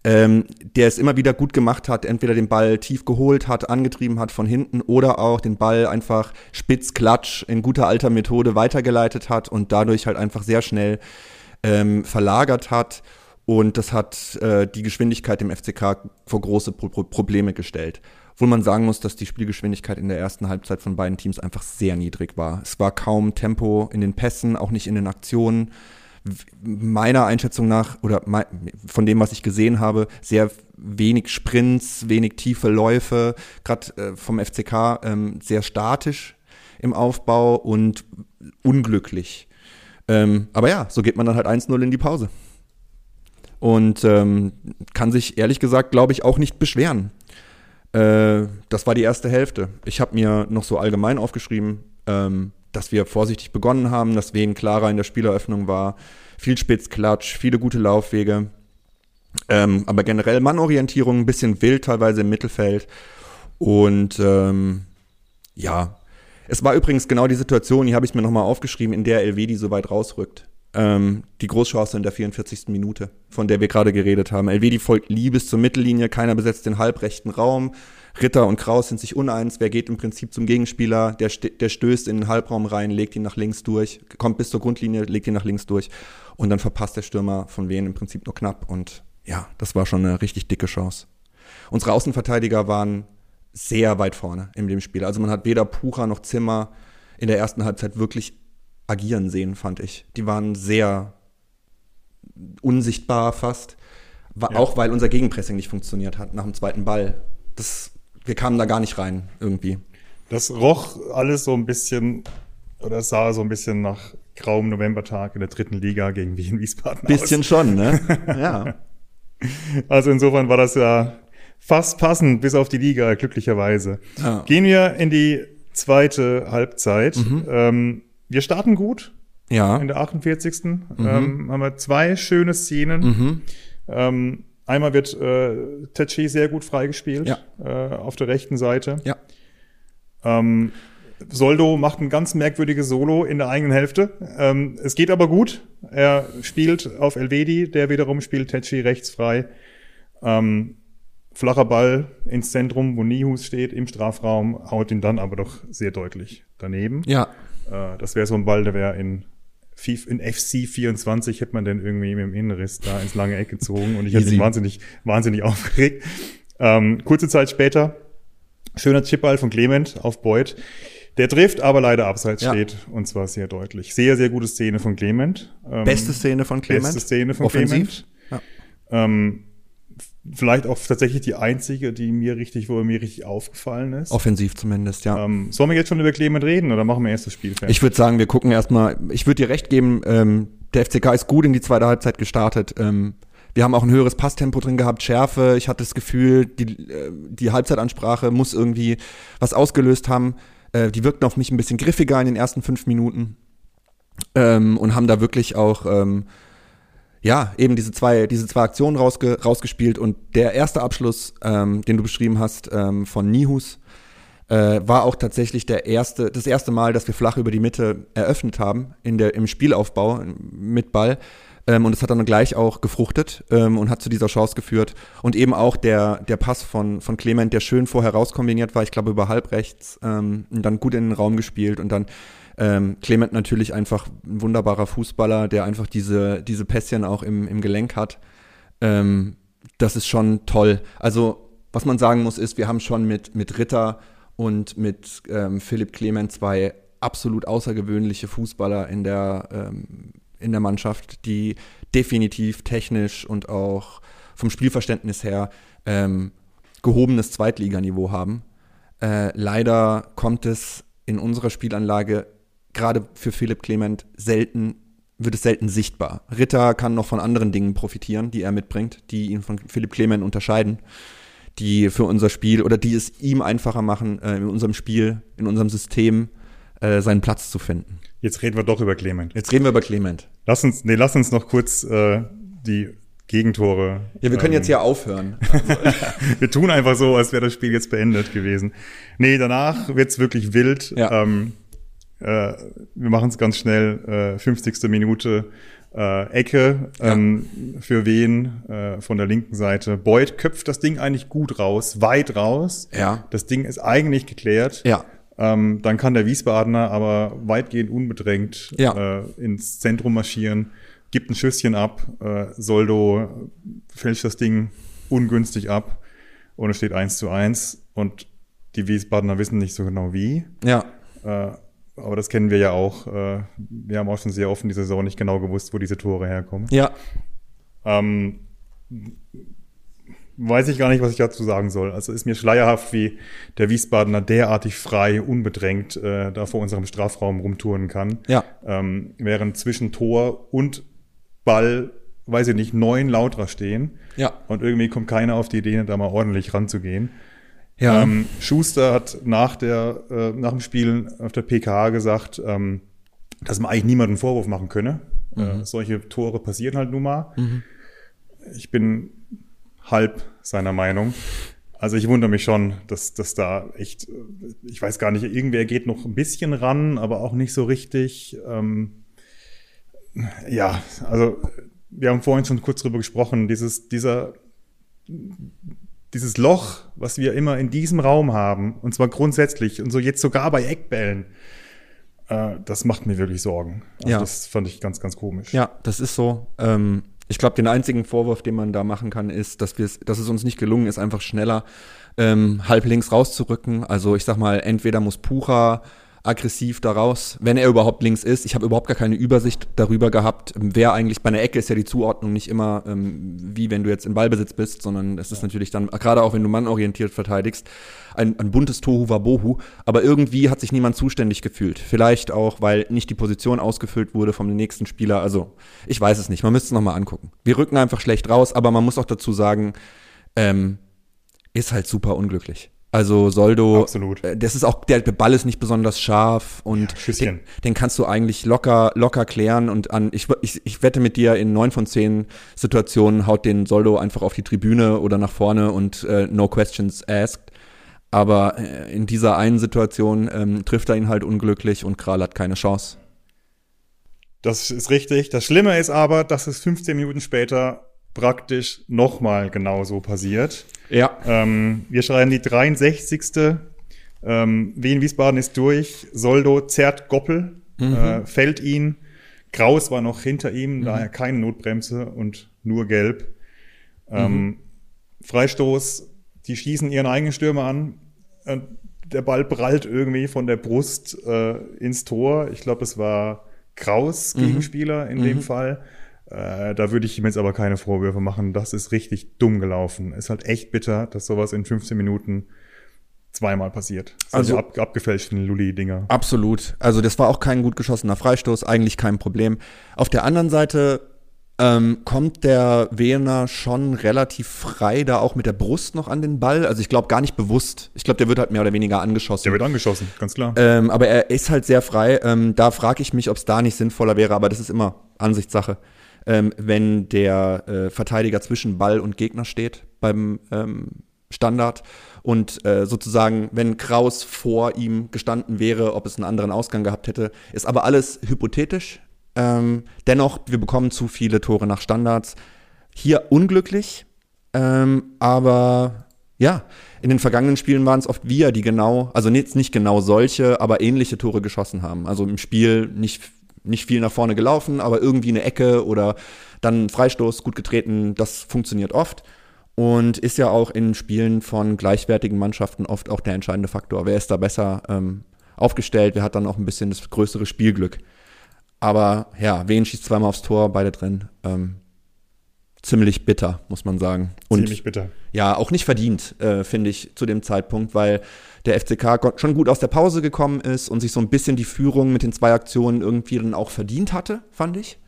D: Ähm, der es immer wieder gut gemacht hat, entweder den Ball tief geholt hat, angetrieben hat von hinten oder auch den Ball einfach spitz, klatsch in guter alter Methode weitergeleitet hat und dadurch halt einfach sehr schnell ähm, verlagert hat. Und das hat äh, die Geschwindigkeit im FCK vor große Pro Pro Probleme gestellt. Obwohl man sagen muss, dass die Spielgeschwindigkeit in der ersten Halbzeit von beiden Teams einfach sehr niedrig war. Es war kaum Tempo in den Pässen, auch nicht in den Aktionen. Meiner Einschätzung nach, oder von dem, was ich gesehen habe, sehr wenig Sprints, wenig tiefe Läufe, gerade äh, vom FCK ähm, sehr statisch im Aufbau und unglücklich. Ähm, aber ja, so geht man dann halt 1-0 in die Pause. Und ähm, kann sich ehrlich gesagt, glaube ich, auch nicht beschweren. Äh, das war die erste Hälfte. Ich habe mir noch so allgemein aufgeschrieben, ähm, dass wir vorsichtig begonnen haben, dass Wen klarer in der Spieleröffnung war. Viel Spitzklatsch, viele gute Laufwege. Ähm, aber generell Mannorientierung, ein bisschen wild teilweise im Mittelfeld. Und ähm, ja, es war übrigens genau die Situation, hier habe ich mir nochmal aufgeschrieben, in der Elvedi so weit rausrückt. Ähm, die Großchance in der 44. Minute, von der wir gerade geredet haben. Elvedi folgt Liebes zur Mittellinie, keiner besetzt den halbrechten Raum. Ritter und Kraus sind sich uneins, wer geht im Prinzip zum Gegenspieler, der, der stößt in den Halbraum rein, legt ihn nach links durch, kommt bis zur Grundlinie, legt ihn nach links durch und dann verpasst der Stürmer von Wien im Prinzip nur knapp und ja, das war schon eine richtig dicke Chance. Unsere Außenverteidiger waren sehr weit vorne in dem Spiel. Also man hat weder Pucha noch Zimmer in der ersten Halbzeit wirklich agieren sehen, fand ich. Die waren sehr unsichtbar fast. Wa-
C: Ja.
D: Auch weil unser Gegenpressing nicht funktioniert hat nach dem zweiten Ball. Das, wir kamen da gar nicht rein irgendwie.
C: Das roch alles so ein bisschen, oder es sah so ein bisschen nach grauem Novembertag in der dritten Liga gegen Wien Wiesbaden
D: Bisschen schon, ne? ja.
C: aus. Also insofern war das ja fast passend, bis auf die Liga, glücklicherweise.
D: Ja.
C: Gehen wir in die zweite Halbzeit. Ähm, wir starten gut
D: Ja.
C: in der 48. Ähm, haben wir zwei schöne Szenen. Ähm, einmal wird äh, Tetschi sehr gut freigespielt
D: Ja.
C: äh, auf der rechten Seite.
D: Ja.
C: Ähm, Soldo macht ein ganz merkwürdiges Solo in der eigenen Hälfte. Ähm, es geht aber gut. Er spielt auf Elvedi, der wiederum spielt Tetschi rechts frei. Ähm, flacher Ball ins Zentrum, wo Nihus steht, im Strafraum, haut ihn dann aber doch sehr deutlich daneben.
D: Ja.
C: Äh, das wäre so ein Ball, der wäre in, in FC 24 hätte man den irgendwie mit dem Innenriss da ins lange Eck gezogen und ich hätte mich wahnsinnig, wahnsinnig aufgeregt. Ähm, kurze Zeit später, schöner Chipball von Clement auf Beuth. Der trifft, aber leider abseits
D: Ja.
C: steht und zwar sehr deutlich. Sehr, sehr gute Szene von Clement. Ähm,
D: Beste Szene von Clement.
C: Beste Szene von
D: Offensiv.
C: Clement.
D: Ja.
C: Ähm, vielleicht auch tatsächlich die einzige, die mir richtig, wo mir richtig aufgefallen ist.
D: Offensiv zumindest, ja.
C: Ähm, sollen wir jetzt schon über Clement reden oder machen wir erst das Spiel fertig?
D: Ich würde sagen, wir gucken erstmal, ich würde dir recht geben, ähm, der FCK ist gut in die zweite Halbzeit gestartet. Ähm, wir haben auch ein höheres Passtempo drin gehabt, Schärfe. Ich hatte das Gefühl, die, äh, die Halbzeitansprache muss irgendwie was ausgelöst haben. Äh, die wirkten auf mich ein bisschen griffiger in den ersten fünf Minuten ähm, und haben da wirklich auch ähm, ja, eben diese zwei, diese zwei Aktionen rausge rausgespielt und der erste Abschluss, ähm, den du beschrieben hast, ähm, von Nihus, Äh, war auch tatsächlich der erste, das erste Mal, dass wir flach über die Mitte eröffnet haben in der, im Spielaufbau mit Ball. Ähm, und es hat dann gleich auch gefruchtet ähm, und hat zu dieser Chance geführt. Und eben auch der, der Pass von, von Clement, der schön vorher rauskombiniert war, ich glaube über halb rechts, ähm, und dann gut in den Raum gespielt und dann ähm, Clement natürlich einfach ein wunderbarer Fußballer, der einfach diese, diese Pässchen auch im, im Gelenk hat. Ähm, das ist schon toll. Also, was man sagen muss, ist, wir haben schon mit, mit Ritter und mit ähm, Philipp Clement zwei absolut außergewöhnliche Fußballer in der, ähm, in der Mannschaft, die definitiv technisch und auch vom Spielverständnis her ähm, gehobenes Zweitliganiveau haben. Äh, leider kommt es in unserer Spielanlage gerade für Philipp Clement selten, wird es selten sichtbar. Ritter kann noch von anderen Dingen profitieren, die er mitbringt, die ihn von Philipp Clement unterscheiden die für unser Spiel oder die es ihm einfacher machen, äh, in unserem Spiel, in unserem System äh, seinen Platz zu finden.
C: Jetzt reden wir doch über Clement.
D: Jetzt reden wir über Clement.
C: Lass uns, nee, lass uns noch kurz äh, die Gegentore.
D: Ja, wir können ähm, jetzt hier aufhören.
C: wir tun einfach so, als wäre das Spiel jetzt beendet gewesen. Nee, danach wird's wirklich wild. Ja. Ähm, äh, wir machen es ganz schnell. Äh, 50. Minute äh, Ecke ähm, ja. für wen äh, von der linken Seite. Boyd köpft das Ding eigentlich gut raus, weit raus.
D: Ja.
C: Das Ding ist eigentlich geklärt.
D: Ja.
C: Ähm, dann kann der Wiesbadener aber weitgehend unbedrängt ja. äh, ins Zentrum marschieren, gibt ein Schüsschen ab, äh, Soldo fälscht das Ding ungünstig ab und es steht eins zu eins und die Wiesbadener wissen nicht so genau wie.
D: Ja.
C: Äh, aber das kennen wir ja auch. Äh, wir haben auch schon sehr offen die Saison nicht genau gewusst, wo diese Tore herkommen.
D: Ja.
C: Ähm, weiß ich gar nicht, was ich dazu sagen soll. Also ist mir schleierhaft, wie der Wiesbadener derartig frei, unbedrängt äh, da vor unserem Strafraum rumtouren kann.
D: Ja.
C: Ähm, während zwischen Tor und Ball, weiß ich nicht, neun Lauter stehen.
D: Ja.
C: Und irgendwie kommt keiner auf die Idee, da mal ordentlich ranzugehen.
D: Ja.
C: Ähm, Schuster hat nach, der, äh, nach dem Spiel auf der PK gesagt, ähm, dass man eigentlich niemanden Vorwurf machen könne. Äh, mhm. Äh, solche Tore passieren halt nun mal. Mhm. Ich bin halb seiner Meinung. Also ich wundere mich schon, dass, dass da echt, ich weiß gar nicht, irgendwer geht noch ein bisschen ran, aber auch nicht so richtig. Ähm, ja, also wir haben vorhin schon kurz drüber gesprochen, dieses, dieser dieses Loch, was wir immer in diesem Raum haben, und zwar grundsätzlich, und so jetzt sogar bei Eckbällen, äh, das macht mir wirklich Sorgen. Also
D: ja.
C: Das fand ich ganz, ganz komisch.
D: Ja, das ist so. Ähm, ich glaube, den einzigen Vorwurf, den man da machen kann, ist, dass, dass es uns nicht gelungen ist, einfach schneller ähm, halb links rauszurücken. Also ich sag mal, entweder muss Pucha aggressiv daraus, wenn er überhaupt links ist. Ich habe überhaupt gar keine Übersicht darüber gehabt, wer eigentlich bei einer Ecke ist ja die Zuordnung nicht immer ähm, wie wenn du jetzt in Ballbesitz bist, sondern es ist natürlich dann, gerade auch wenn du mannorientiert verteidigst, ein, ein buntes Tohu Wabohu. Aber irgendwie hat sich niemand zuständig gefühlt. Vielleicht auch, weil nicht die Position ausgefüllt wurde vom nächsten Spieler. Also ich weiß es nicht, man müsste es nochmal angucken. Wir rücken einfach schlecht raus, aber man muss auch dazu sagen, ähm, ist halt super unglücklich. Also Soldo,
C: Absolut.
D: Äh, das ist auch, der Ball ist nicht besonders scharf und
C: ja,
D: den, den, kannst du eigentlich locker, locker klären und an, ich, ich, ich wette mit dir, in neun von zehn Situationen haut den Soldo einfach auf die Tribüne oder nach vorne und äh, no questions asked. Aber äh, in dieser einen Situation ähm, trifft er ihn halt unglücklich und Kral hat keine Chance.
C: Das ist richtig. Das Schlimme ist aber, dass es 15 Minuten später praktisch nochmal genauso passiert.
D: Ja.
C: Ähm, wir schreiben die 63. Ähm, Wien Wiesbaden ist durch. Soldo zerrt Goppel, mhm. äh, fällt ihn. Kraus war noch hinter ihm, mhm. daher keine Notbremse und nur gelb. Ähm, mhm. Freistoß, die schießen ihren eigenen Stürmer an. Äh, der Ball prallt irgendwie von der Brust äh, ins Tor. Ich glaube, es war Kraus, mhm. Gegenspieler in dem mhm. Fall. Äh, da würde ich ihm jetzt aber keine Vorwürfe machen. Das ist richtig dumm gelaufen. Ist halt echt bitter, dass sowas in 15 Minuten zweimal passiert.
D: Also
C: ab, abgefälschten Lulli-Dinger.
D: Absolut. Also das war auch kein gut geschossener Freistoß, eigentlich kein Problem. Auf der anderen Seite ähm, kommt der Wehner schon relativ frei da auch mit der Brust noch an den Ball. Also ich glaube gar nicht bewusst. Ich glaube, der wird halt mehr oder weniger angeschossen.
C: Der wird angeschossen, ganz klar.
D: Ähm, aber er ist halt sehr frei. Ähm, da frage ich mich, ob es da nicht sinnvoller wäre, aber das ist immer Ansichtssache ähm, wenn der äh, Verteidiger zwischen Ball und Gegner steht beim, ähm, Standard. Und äh, sozusagen, wenn Kraus vor ihm gestanden wäre, ob es einen anderen Ausgang gehabt hätte, ist aber alles hypothetisch. Ähm, dennoch, wir bekommen zu viele Tore nach Standards. Hier unglücklich, ähm, aber ja, in den vergangenen Spielen waren es oft wir, die genau, also jetzt nicht genau solche, aber ähnliche Tore geschossen haben. Also im Spiel nicht, nicht viel nach vorne gelaufen, aber irgendwie eine Ecke oder dann Freistoß gut getreten, das funktioniert oft und ist ja auch in Spielen von gleichwertigen Mannschaften oft auch der entscheidende Faktor. Wer ist da besser ähm, aufgestellt? Wer hat dann auch ein bisschen das größere Spielglück? Aber ja, wen schießt zweimal aufs Tor, beide drin. Ähm, ziemlich bitter, muss man sagen.
C: Und ziemlich bitter.
D: Ja, auch nicht verdient, äh, finde ich, zu dem Zeitpunkt, weil der FCK schon gut aus der Pause gekommen ist und sich so ein bisschen die Führung mit den zwei Aktionen irgendwie dann auch verdient hatte, fand ich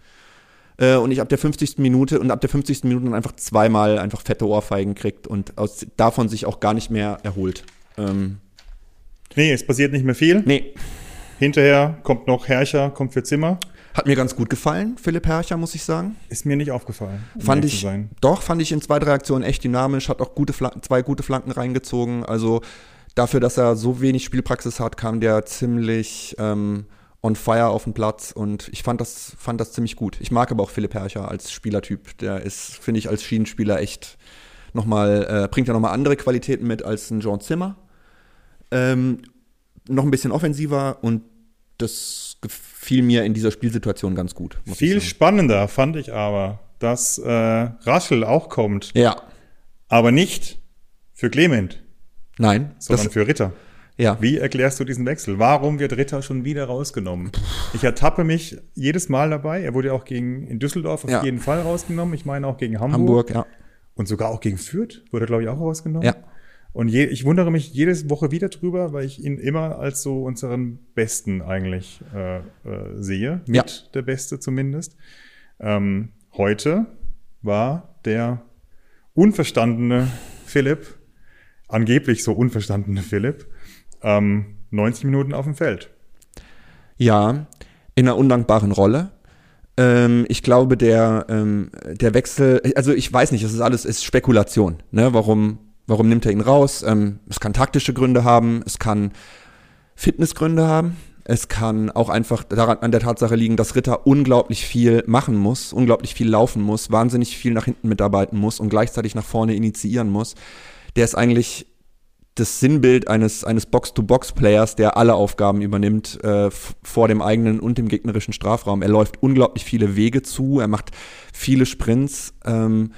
D: äh, und ich ab der 50. Minute und ab der 50. Minute dann einfach zweimal einfach fette Ohrfeigen kriegt und aus, davon sich auch gar nicht mehr erholt. Ähm,
C: nee, es passiert nicht mehr viel.
D: Nee.
C: Hinterher kommt noch Herrscher, kommt für Zimmer.
D: Hat mir ganz gut gefallen, Philipp Herrscher, muss ich sagen.
C: Ist mir nicht aufgefallen.
D: Um fand ich, doch, fand ich in zwei, drei Aktionen echt dynamisch, hat auch gute Flanken, zwei gute Flanken reingezogen. Also dafür, dass er so wenig Spielpraxis hat, kam der ziemlich ähm, on fire auf dem Platz und ich fand das, fand das ziemlich gut. Ich mag aber auch Philipp Herrscher als Spielertyp. Der ist, finde ich, als Schienenspieler echt nochmal, äh, bringt ja nochmal andere Qualitäten mit als ein John Zimmer. Ähm, noch ein bisschen offensiver und das gefiel mir in dieser Spielsituation ganz gut.
C: Viel spannender fand ich aber, dass äh, Raschel auch kommt.
D: Ja.
C: Aber nicht für Clement.
D: Nein.
C: Sondern für Ritter.
D: Ja.
C: Wie erklärst du diesen Wechsel? Warum wird Ritter schon wieder rausgenommen? Ich ertappe mich jedes Mal dabei. Er wurde ja auch gegen, in Düsseldorf auf
D: Ja.
C: jeden Fall rausgenommen. Ich meine auch gegen Hamburg.
D: Hamburg, ja.
C: Und sogar auch gegen Fürth wurde er, glaube ich, auch rausgenommen.
D: Ja.
C: Und je, ich wundere mich jede Woche wieder drüber, weil ich ihn immer als so unseren Besten eigentlich äh, äh, sehe. Mit
D: Ja.
C: der Beste zumindest. Ähm, heute war der unverstandene Philipp, angeblich so unverstandene Philipp, ähm, 90 Minuten auf dem Feld.
D: Ja, in einer undankbaren Rolle. Ähm, ich glaube, der, ähm, der Wechsel, also ich weiß nicht, es ist alles ist Spekulation. Ne? Warum, warum nimmt er ihn raus? Ähm, es kann taktische Gründe haben, es kann Fitnessgründe haben. Es kann auch einfach daran, an der Tatsache liegen, dass Ritter unglaublich viel machen muss, unglaublich viel laufen muss, wahnsinnig viel nach hinten mitarbeiten muss und gleichzeitig nach vorne initiieren muss. Der ist eigentlich das Sinnbild eines, eines Box-to-Box-Players, der alle Aufgaben übernimmt äh, vor dem eigenen und dem gegnerischen Strafraum. Er läuft unglaublich viele Wege zu, er macht viele Sprints, ähm,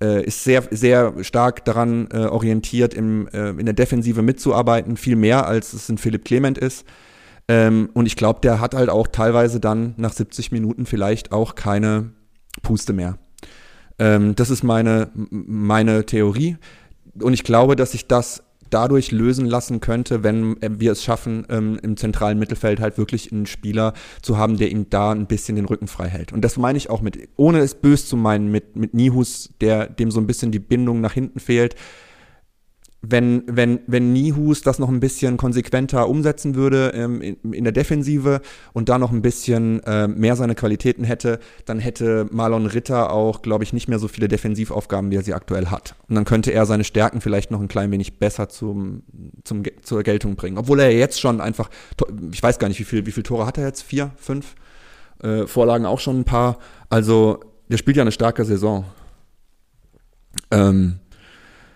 D: äh, ist sehr, sehr stark daran äh, orientiert, im, äh, in der Defensive mitzuarbeiten, viel mehr als es in Philipp Clement ist. Ähm, und ich glaube, der hat halt auch teilweise dann nach 70 Minuten vielleicht auch keine Puste mehr. Ähm, das ist meine, meine Theorie. Und ich glaube, dass sich das dadurch lösen lassen könnte, wenn äh, wir es schaffen, ähm, im zentralen Mittelfeld halt wirklich einen Spieler zu haben, der ihm da ein bisschen den Rücken frei hält. Und das meine ich auch mit, ohne es bös zu meinen, mit, mit Nihus, der dem so ein bisschen die Bindung nach hinten fehlt. Wenn, wenn, wenn Nihus das noch ein bisschen konsequenter umsetzen würde ähm, in, in der Defensive und da noch ein bisschen äh, mehr seine Qualitäten hätte, dann hätte Marlon Ritter auch, glaube ich, nicht mehr so viele Defensivaufgaben, wie er sie aktuell hat. Und dann könnte er seine Stärken vielleicht noch ein klein wenig besser zum, zum, zur Geltung bringen. Obwohl er jetzt schon einfach, ich weiß gar nicht, wie viel, wie viele Tore hat er jetzt? Vier, fünf? Äh, Vorlagen auch schon ein paar. Also, der spielt ja eine starke Saison. Ähm,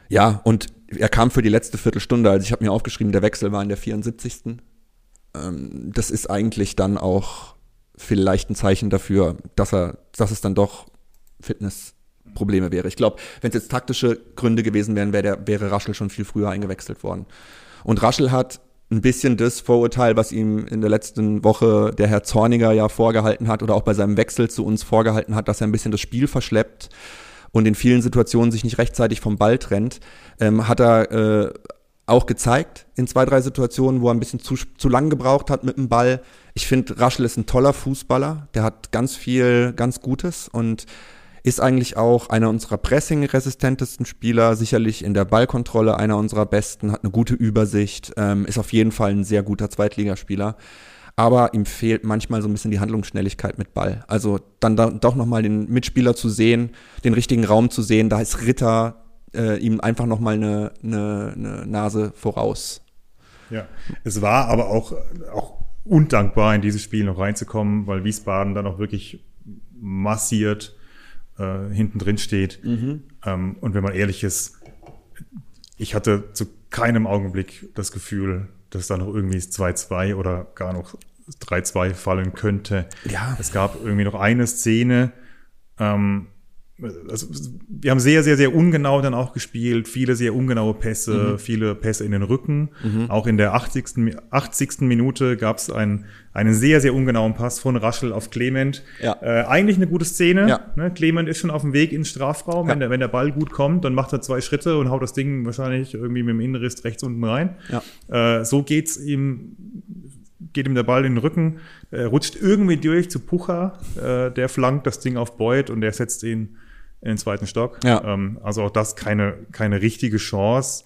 D: ja, und er kam für die letzte Viertelstunde, also ich habe mir aufgeschrieben, der Wechsel war in der 74. Ähm, das ist eigentlich dann auch vielleicht ein Zeichen dafür, dass er, dass es dann doch Fitnessprobleme wäre. Ich glaube, wenn es jetzt taktische Gründe gewesen wären, wäre der, wäre Raschel schon viel früher eingewechselt worden. Und Raschel hat ein bisschen das Vorurteil, was ihm in der letzten Woche der Herr Zorniger ja vorgehalten hat oder auch bei seinem Wechsel zu uns vorgehalten hat, dass er ein bisschen das Spiel verschleppt und in vielen Situationen sich nicht rechtzeitig vom Ball trennt, ähm, hat er äh, auch gezeigt in zwei, drei Situationen, wo er ein bisschen zu, zu lang gebraucht hat mit dem Ball. Ich finde, Raschel ist ein toller Fußballer, der hat ganz viel, ganz Gutes und ist eigentlich auch einer unserer pressing-resistentesten Spieler, sicherlich in der Ballkontrolle einer unserer besten, hat eine gute Übersicht, ähm, ist auf jeden Fall ein sehr guter Zweitligaspieler. Aber ihm fehlt manchmal so ein bisschen die Handlungsschnelligkeit mit Ball. Also dann da, doch nochmal den Mitspieler zu sehen, den richtigen Raum zu sehen, da ist Ritter äh, ihm einfach nochmal eine, eine, eine Nase voraus.
C: Ja, es war aber auch, auch undankbar, in dieses Spiel noch reinzukommen, weil Wiesbaden dann auch wirklich massiert äh, hinten drin steht. Mhm. Ähm, und wenn man ehrlich ist, ich hatte zu keinem Augenblick das Gefühl, dass da noch irgendwie 2-2 oder gar noch 3-2 fallen könnte.
D: Ja.
C: Es gab irgendwie noch eine Szene, ähm, also wir haben sehr, sehr, sehr ungenau dann auch gespielt, viele sehr ungenaue Pässe, mhm. viele Pässe in den Rücken. Mhm. Auch in der 80. 80. Minute gab es einen, einen sehr, sehr ungenauen Pass von Raschel auf Clement.
D: Ja.
C: Äh, eigentlich eine gute Szene.
D: Ja.
C: Ne? Clement ist schon auf dem Weg ins Strafraum.
D: Ja.
C: Wenn, der, wenn der Ball gut kommt, dann macht er zwei Schritte und haut das Ding wahrscheinlich irgendwie mit dem Innenriss rechts unten rein.
D: Ja.
C: Äh, so geht's ihm geht ihm der Ball in den Rücken, äh, rutscht irgendwie durch zu Pucher, äh, der flankt das Ding auf Beuth und der setzt ihn in den zweiten Stock.
D: Ja.
C: Ähm, also auch das keine, keine richtige Chance.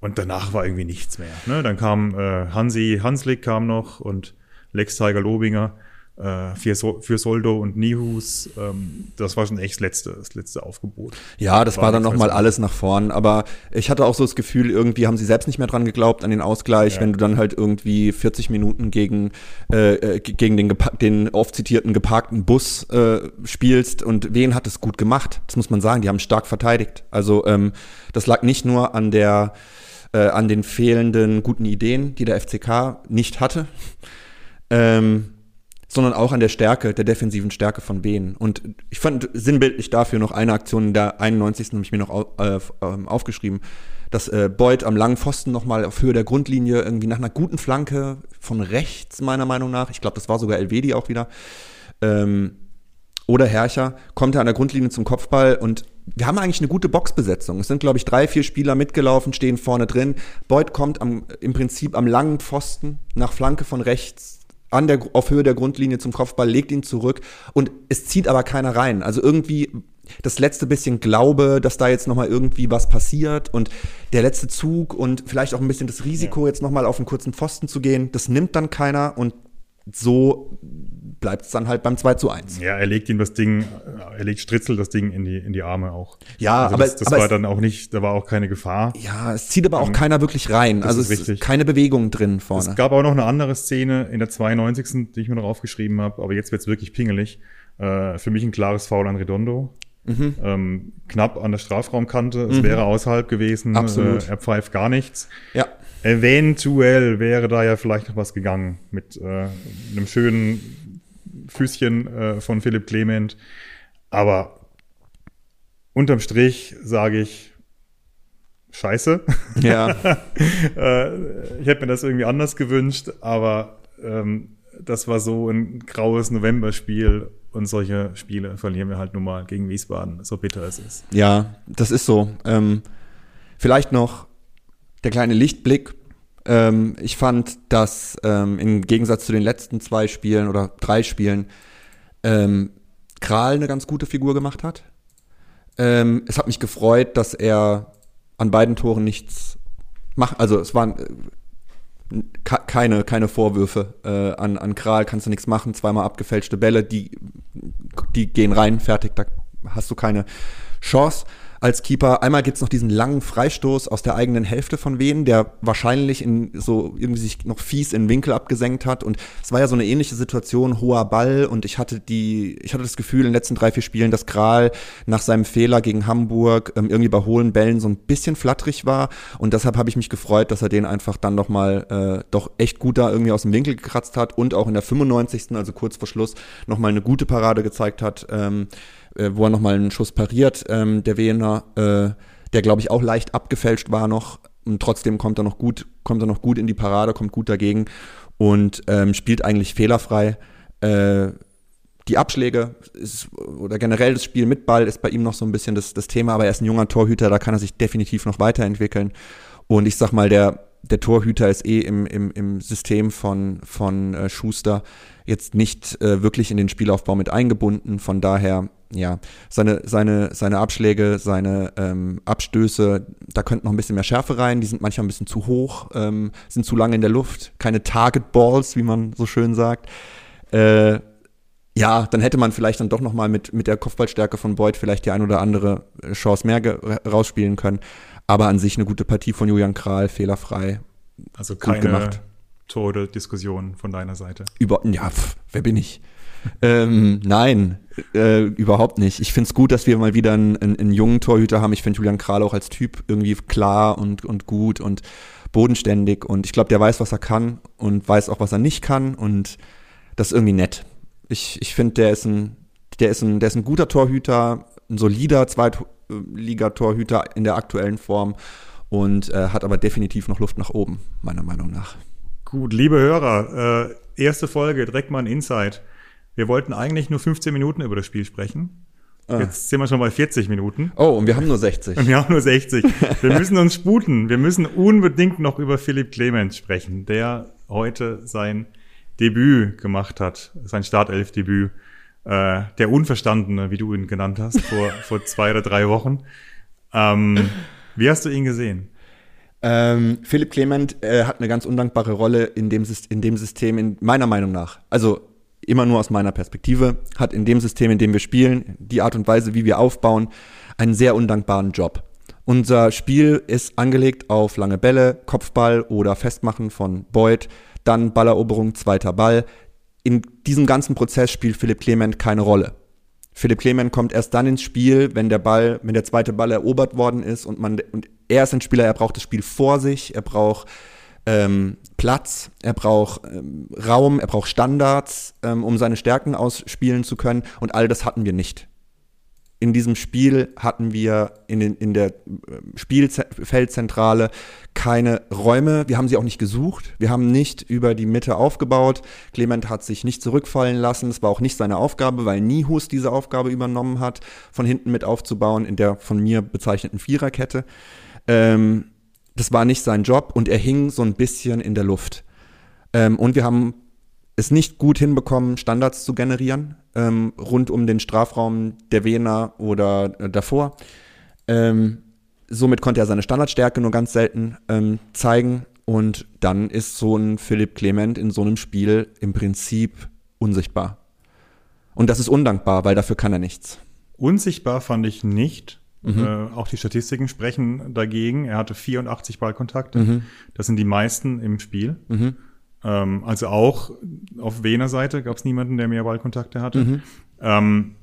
C: Und danach war irgendwie nichts mehr. Ne? Dann kam äh, Hansi Hanslik kam noch und Lex Tiger Lobinger für, so für Soldo und Nihus. Ähm, das war schon echt das letzte, das letzte Aufgebot.
D: Ja, das war, war dann nochmal alles nach vorn. Aber ich hatte auch so das Gefühl, irgendwie haben sie selbst nicht mehr dran geglaubt an den Ausgleich,
C: Ja.
D: wenn du dann halt irgendwie 40 Minuten gegen, äh, äh, gegen den, den oft zitierten geparkten Bus äh, spielst. Und wen hat es gut gemacht? Das muss man sagen, die haben stark verteidigt. Also ähm, das lag nicht nur an der äh, an den fehlenden guten Ideen, die der FCK nicht hatte. Ähm, sondern auch an der Stärke, der defensiven Stärke von Behn. Und ich fand sinnbildlich dafür noch eine Aktion in der 91. habe ich mir noch au äh, ähm, aufgeschrieben, dass äh, Beuth am langen Pfosten nochmal auf Höhe der Grundlinie irgendwie nach einer guten Flanke von rechts, meiner Meinung nach, ich glaube, das war sogar Elvedi auch wieder, ähm, oder Herrscher, kommt er an der Grundlinie zum Kopfball und wir haben eigentlich eine gute Boxbesetzung. Es sind, glaube ich, drei, vier Spieler mitgelaufen, stehen vorne drin. Beuth kommt am, im Prinzip am langen Pfosten nach Flanke von rechts an der, auf Höhe der Grundlinie zum Kopfball, legt ihn zurück und es zieht aber keiner rein. Also irgendwie das letzte bisschen Glaube, dass da jetzt nochmal irgendwie was passiert und der letzte Zug und vielleicht auch ein bisschen das Risiko, jetzt nochmal auf einen kurzen Pfosten zu gehen, das nimmt dann keiner und so bleibt es dann halt beim 2 zu 1.
C: Ja, er legt ihm das Ding, er legt Stritzel das Ding in die, in die Arme auch.
D: Ja,
C: also
D: aber-
C: das, das
D: aber
C: war
D: es-
C: dann auch nicht, da war auch keine Gefahr.
D: Ja, es zieht aber auch keiner wirklich rein. Also es ist keine Bewegung drin vorne.
C: Es gab auch noch eine andere Szene in der 92. die ich mir noch aufgeschrieben habe, aber jetzt wird's wirklich pingelig. Äh, für mich ein klares Foul an Redondo.
D: Mhm.
C: Ähm, knapp an der Strafraumkante. Es wäre außerhalb gewesen.
D: Absolut.
C: Äh, er pfeift gar nichts.
D: ja,
C: Eventuell wäre da ja vielleicht noch was gegangen mit äh, einem schönen Füßchen äh, von Philipp Clement. Aber unterm Strich sage ich, scheiße.
D: ja,
C: äh, ich hätte mir das irgendwie anders gewünscht, aber ähm, das war so ein graues Novemberspiel und solche Spiele verlieren wir halt nun mal gegen Wiesbaden, so bitter es ist.
D: ja, das ist so. Ähm, vielleicht noch der kleine Lichtblick. Ähm, ich fand, dass ähm, im Gegensatz zu den letzten zwei Spielen oder drei Spielen ähm, Kral eine ganz gute Figur gemacht hat. Ähm, es hat mich gefreut, dass er an beiden Toren nichts macht. Also es waren äh, ke- keine, keine Vorwürfe äh, an, an Kral, kannst du nichts machen, zweimal abgefälschte Bälle, die, die gehen rein, fertig, da hast du keine Chance als Keeper. Einmal gibt's noch diesen langen Freistoß aus der eigenen Hälfte von Wien, der wahrscheinlich in so irgendwie sich noch fies in Winkel abgesenkt hat. Und es war ja so eine ähnliche Situation, hoher Ball. Und ich hatte die, ich hatte das Gefühl in den letzten drei, vier Spielen, dass Kral nach seinem Fehler gegen Hamburg ähm, irgendwie bei hohlen Bällen so ein bisschen flatterig war. Und deshalb habe ich mich gefreut, dass er den einfach dann noch mal äh, doch echt gut da irgendwie aus dem Winkel gekratzt hat und auch in der 95. also kurz vor Schluss noch mal eine gute Parade gezeigt hat. Ähm, äh, wo er nochmal einen Schuss pariert, ähm, der Wiener, äh, der glaube ich auch leicht abgefälscht war noch und trotzdem kommt er noch gut, kommt er noch gut in die Parade, kommt gut dagegen und ähm, spielt eigentlich fehlerfrei. Äh, die Abschläge ist, oder generell das Spiel mit Ball ist bei ihm noch so ein bisschen das, das Thema, aber er ist ein junger Torhüter, da kann er sich definitiv noch weiterentwickeln. Und ich sag mal, der, der Torhüter ist eh im, im, im System von, von äh, Schuster jetzt nicht äh, wirklich in den Spielaufbau mit eingebunden. Von daher, ja, seine, seine, seine Abschläge, seine ähm, Abstöße, da könnte noch ein bisschen mehr Schärfe rein. Die sind manchmal ein bisschen zu hoch, ähm, sind zu lange in der Luft. Keine Target Balls, wie man so schön sagt. Äh, Ja, dann hätte man vielleicht dann doch noch mal mit, mit der Kopfballstärke von Boyd vielleicht die ein oder andere äh, Chance mehr rausspielen können. Aber an sich eine gute Partie von Julian Kral, fehlerfrei.
C: Also keine gemacht. Tode-Diskussion von deiner Seite.
D: Über, ja, pf, wer bin ich? Ähm, nein, äh, überhaupt nicht. Ich finde es gut, dass wir mal wieder einen, einen, einen jungen Torhüter haben. Ich finde Julian Kral auch als Typ irgendwie klar und, und gut und bodenständig. Und ich glaube, der weiß, was er kann und weiß auch, was er nicht kann. Und das ist irgendwie nett. Ich, ich finde, der ist ein, der der ist ein guter Torhüter, ein solider Zweitligatorhüter in der aktuellen Form und äh, hat aber definitiv noch Luft nach oben, meiner Meinung nach.
C: Gut, liebe Hörer, äh, erste Folge, direkt mal ein Insight. Wir wollten eigentlich nur 15 Minuten über das Spiel sprechen. Ah. Jetzt sind wir schon bei 40 Minuten.
D: Oh, und wir haben nur 60.
C: Und wir haben nur 60. Wir müssen uns sputen. Wir müssen unbedingt noch über Philipp Clemens sprechen, der heute sein Debüt gemacht hat, sein Startelf-Debüt. Äh, der Unverstandene, wie du ihn genannt hast, vor, vor zwei oder drei Wochen. Ähm, wie hast du ihn gesehen?
D: Ähm, Philipp Clement äh, hat eine ganz undankbare Rolle in dem, in dem System, in meiner Meinung nach. Also immer nur aus meiner Perspektive, hat in dem System, in dem wir spielen, die Art und Weise, wie wir aufbauen, einen sehr undankbaren Job. Unser Spiel ist angelegt auf lange Bälle, Kopfball oder Festmachen von Boyd, dann Balleroberung, zweiter Ball. In diesem ganzen Prozess spielt Philipp Clement keine Rolle. Philipp Clement kommt erst dann ins Spiel, wenn der Ball, wenn der zweite Ball erobert worden ist und man und er ist ein Spieler, er braucht das Spiel vor sich, er braucht ähm, Platz, er braucht ähm, Raum, er braucht Standards, ähm, um seine Stärken ausspielen zu können und all das hatten wir nicht in diesem Spiel hatten wir in, den, in der äh, Spielfeldzentrale keine Räume. Wir haben sie auch nicht gesucht. Wir haben nicht über die Mitte aufgebaut. Clement hat sich nicht zurückfallen lassen. Es war auch nicht seine Aufgabe, weil Nihus diese Aufgabe übernommen hat, von hinten mit aufzubauen in der von mir bezeichneten Viererkette. Ähm, das war nicht sein Job und er hing so ein bisschen in der Luft. Ähm, und wir haben es nicht gut hinbekommen, Standards zu generieren ähm, rund um den Strafraum der Wiener oder äh, davor. Ähm, somit konnte er seine Standardstärke nur ganz selten ähm, zeigen. Und dann ist so ein Philipp Clement in so einem Spiel im Prinzip unsichtbar. Und das ist undankbar, weil dafür kann er nichts.
C: Unsichtbar fand ich nicht. Mhm. Äh, auch die Statistiken sprechen dagegen. Er hatte 84 Ballkontakte. Mhm. Das sind die meisten im Spiel. Mhm. Ähm, also auch auf Wiener Seite gab es niemanden, der mehr Ballkontakte hatte. Mhm. Ähm,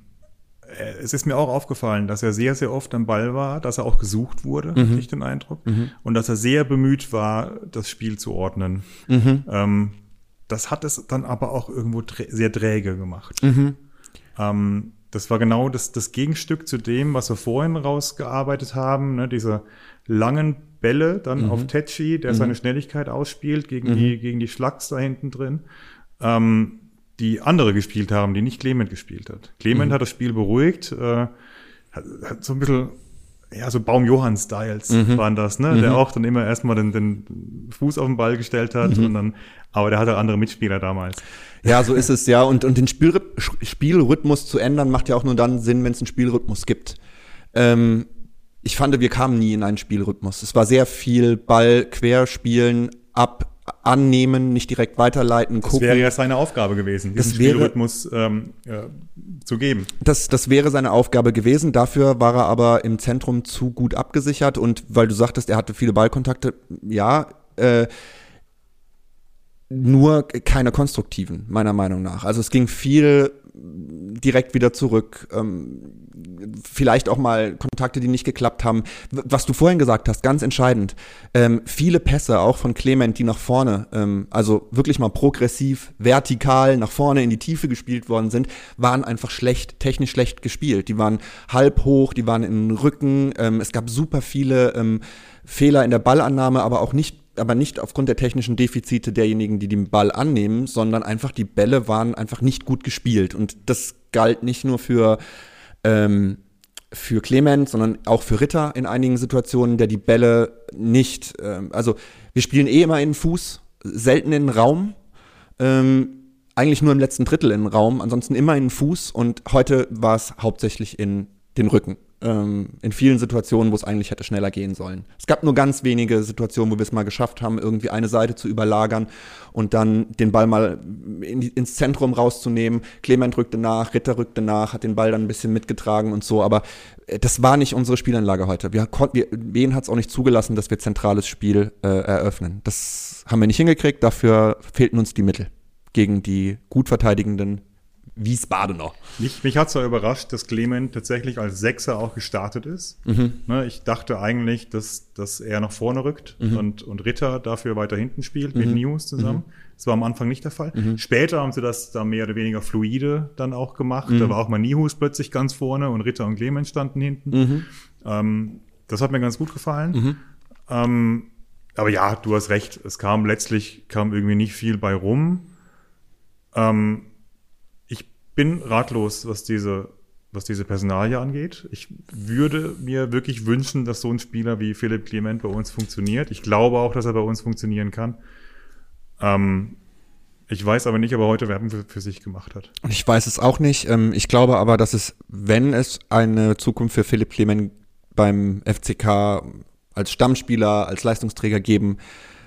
C: äh, es ist mir auch aufgefallen, dass er sehr, sehr oft am Ball war, dass er auch gesucht wurde, mhm. ich den Eindruck, mhm. und dass er sehr bemüht war, das Spiel zu ordnen. Mhm. Ähm, das hat es dann aber auch irgendwo sehr träge gemacht. Mhm. Ähm, das war genau das, das Gegenstück zu dem, was wir vorhin rausgearbeitet haben, ne, diese langen Bälle dann mhm. auf Tetschi, der mhm. seine Schnelligkeit ausspielt gegen mhm. die, gegen die Schlacks da hinten drin, ähm, die andere gespielt haben, die nicht Clement gespielt hat. Clement mhm. hat das Spiel beruhigt, äh, hat, hat so ein bisschen ja, so Baum-Johann-Styles mhm. waren das, ne? Mhm. Der auch dann immer erstmal den, den Fuß auf den Ball gestellt hat mhm. und dann, aber der hatte andere Mitspieler damals.
D: Ja, so ist es, ja. Und, und den Spielry Spielrhythmus zu ändern, macht ja auch nur dann Sinn, wenn es einen Spielrhythmus gibt. Ähm, ich fand, wir kamen nie in einen Spielrhythmus. Es war sehr viel Ball querspielen, ab, annehmen, nicht direkt weiterleiten,
C: gucken. Das wäre ja seine Aufgabe gewesen, diesen das wäre, Spielrhythmus ähm, ja, zu geben.
D: Das, das wäre seine Aufgabe gewesen. Dafür war er aber im Zentrum zu gut abgesichert und weil du sagtest, er hatte viele Ballkontakte, ja, äh, nur keine konstruktiven, meiner Meinung nach. Also es ging viel direkt wieder zurück. Ähm, vielleicht auch mal Kontakte, die nicht geklappt haben. Was du vorhin gesagt hast, ganz entscheidend. Ähm, viele Pässe auch von Clement, die nach vorne, ähm, also wirklich mal progressiv, vertikal nach vorne in die Tiefe gespielt worden sind, waren einfach schlecht, technisch schlecht gespielt. Die waren halb hoch, die waren in den Rücken. Es gab super viele Fehler in der Ballannahme, aber auch nicht aber nicht aufgrund der technischen Defizite derjenigen, die den Ball annehmen, sondern einfach die Bälle waren einfach nicht gut gespielt. Und das galt nicht nur für ähm, für Clement, sondern auch für Ritter in einigen Situationen, der die Bälle nicht, ähm, also wir spielen eh immer in den Fuß, selten in den Raum, ähm, eigentlich nur im letzten Drittel in den Raum, ansonsten immer in den Fuß und heute war es hauptsächlich in den Rücken. Ähm, in vielen Situationen, wo es eigentlich hätte schneller gehen sollen. Es gab nur ganz wenige Situationen, wo wir es mal geschafft haben, irgendwie eine Seite zu überlagern und dann den Ball mal in die, ins Zentrum rauszunehmen. Clement rückte nach, Ritter rückte nach, hat den Ball dann ein bisschen mitgetragen und so, aber äh, das war nicht unsere Spielanlage heute. Wir konnten, wir, Wien hat es auch nicht zugelassen, dass wir zentrales Spiel äh, eröffnen. Das haben wir nicht hingekriegt, dafür fehlten uns die Mittel gegen die gut verteidigenden Wiesbadener.
C: Mich, mich hat zwar überrascht, dass Clement tatsächlich als Sechser auch gestartet ist. Mhm. Ne, ich dachte eigentlich, dass, dass er nach vorne rückt mhm. und, und Ritter dafür weiter hinten spielt, mhm. mit News zusammen. Mhm. Das war am Anfang nicht der Fall. Mhm. Später haben sie das da mehr oder weniger fluide dann auch gemacht. Da mhm. war auch mal Nihus plötzlich ganz vorne und Ritter und Clement standen hinten. Ähm, das hat mir ganz gut gefallen. Ähm, aber ja, du hast recht. Es kam letztlich kam irgendwie nicht viel bei rum. Ähm, bin ratlos, was diese, was diese Personalie angeht. Ich würde mir wirklich wünschen, dass so ein Spieler wie Philipp Clement bei uns funktioniert. Ich glaube auch, dass er bei uns funktionieren kann. Ähm, ich weiß aber nicht, ob er heute Werbung für, für, sich gemacht hat.
D: Ich weiß es auch nicht. Ähm, ich glaube aber, dass es, wenn es eine Zukunft für Philipp Clement beim FCK als Stammspieler, als Leistungsträger geben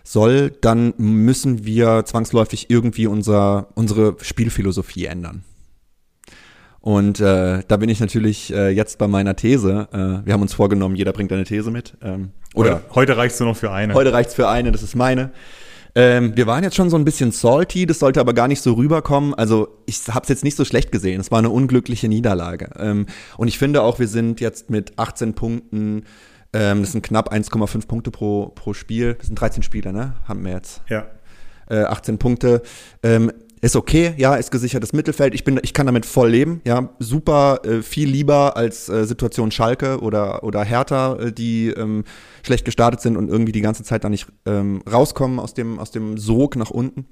D: soll, dann müssen wir zwangsläufig irgendwie unser, unsere Spielphilosophie ändern. Und äh, da bin ich natürlich äh, jetzt bei meiner These. Äh, wir haben uns vorgenommen, jeder bringt eine These mit. Ähm,
C: oder heute, heute reicht's nur noch für eine.
D: Heute reicht's für eine, das ist meine. Ähm, wir waren jetzt schon so ein bisschen salty, das sollte aber gar nicht so rüberkommen. Also ich habe es jetzt nicht so schlecht gesehen. Es war eine unglückliche Niederlage. Ähm, und ich finde auch, wir sind jetzt mit 18 Punkten, ähm, das sind knapp 1,5 Punkte pro, pro Spiel. Das sind 13 Spiele, ne? Haben wir jetzt.
C: Ja.
D: Äh, 18 Punkte. Ähm, ist okay, ja, ist gesichertes Mittelfeld. Ich bin, ich kann damit voll leben, ja, super, äh, viel lieber als äh, Situation Schalke oder oder Hertha, äh, die ähm, schlecht gestartet sind und irgendwie die ganze Zeit da nicht ähm, rauskommen aus dem aus dem Sog nach unten.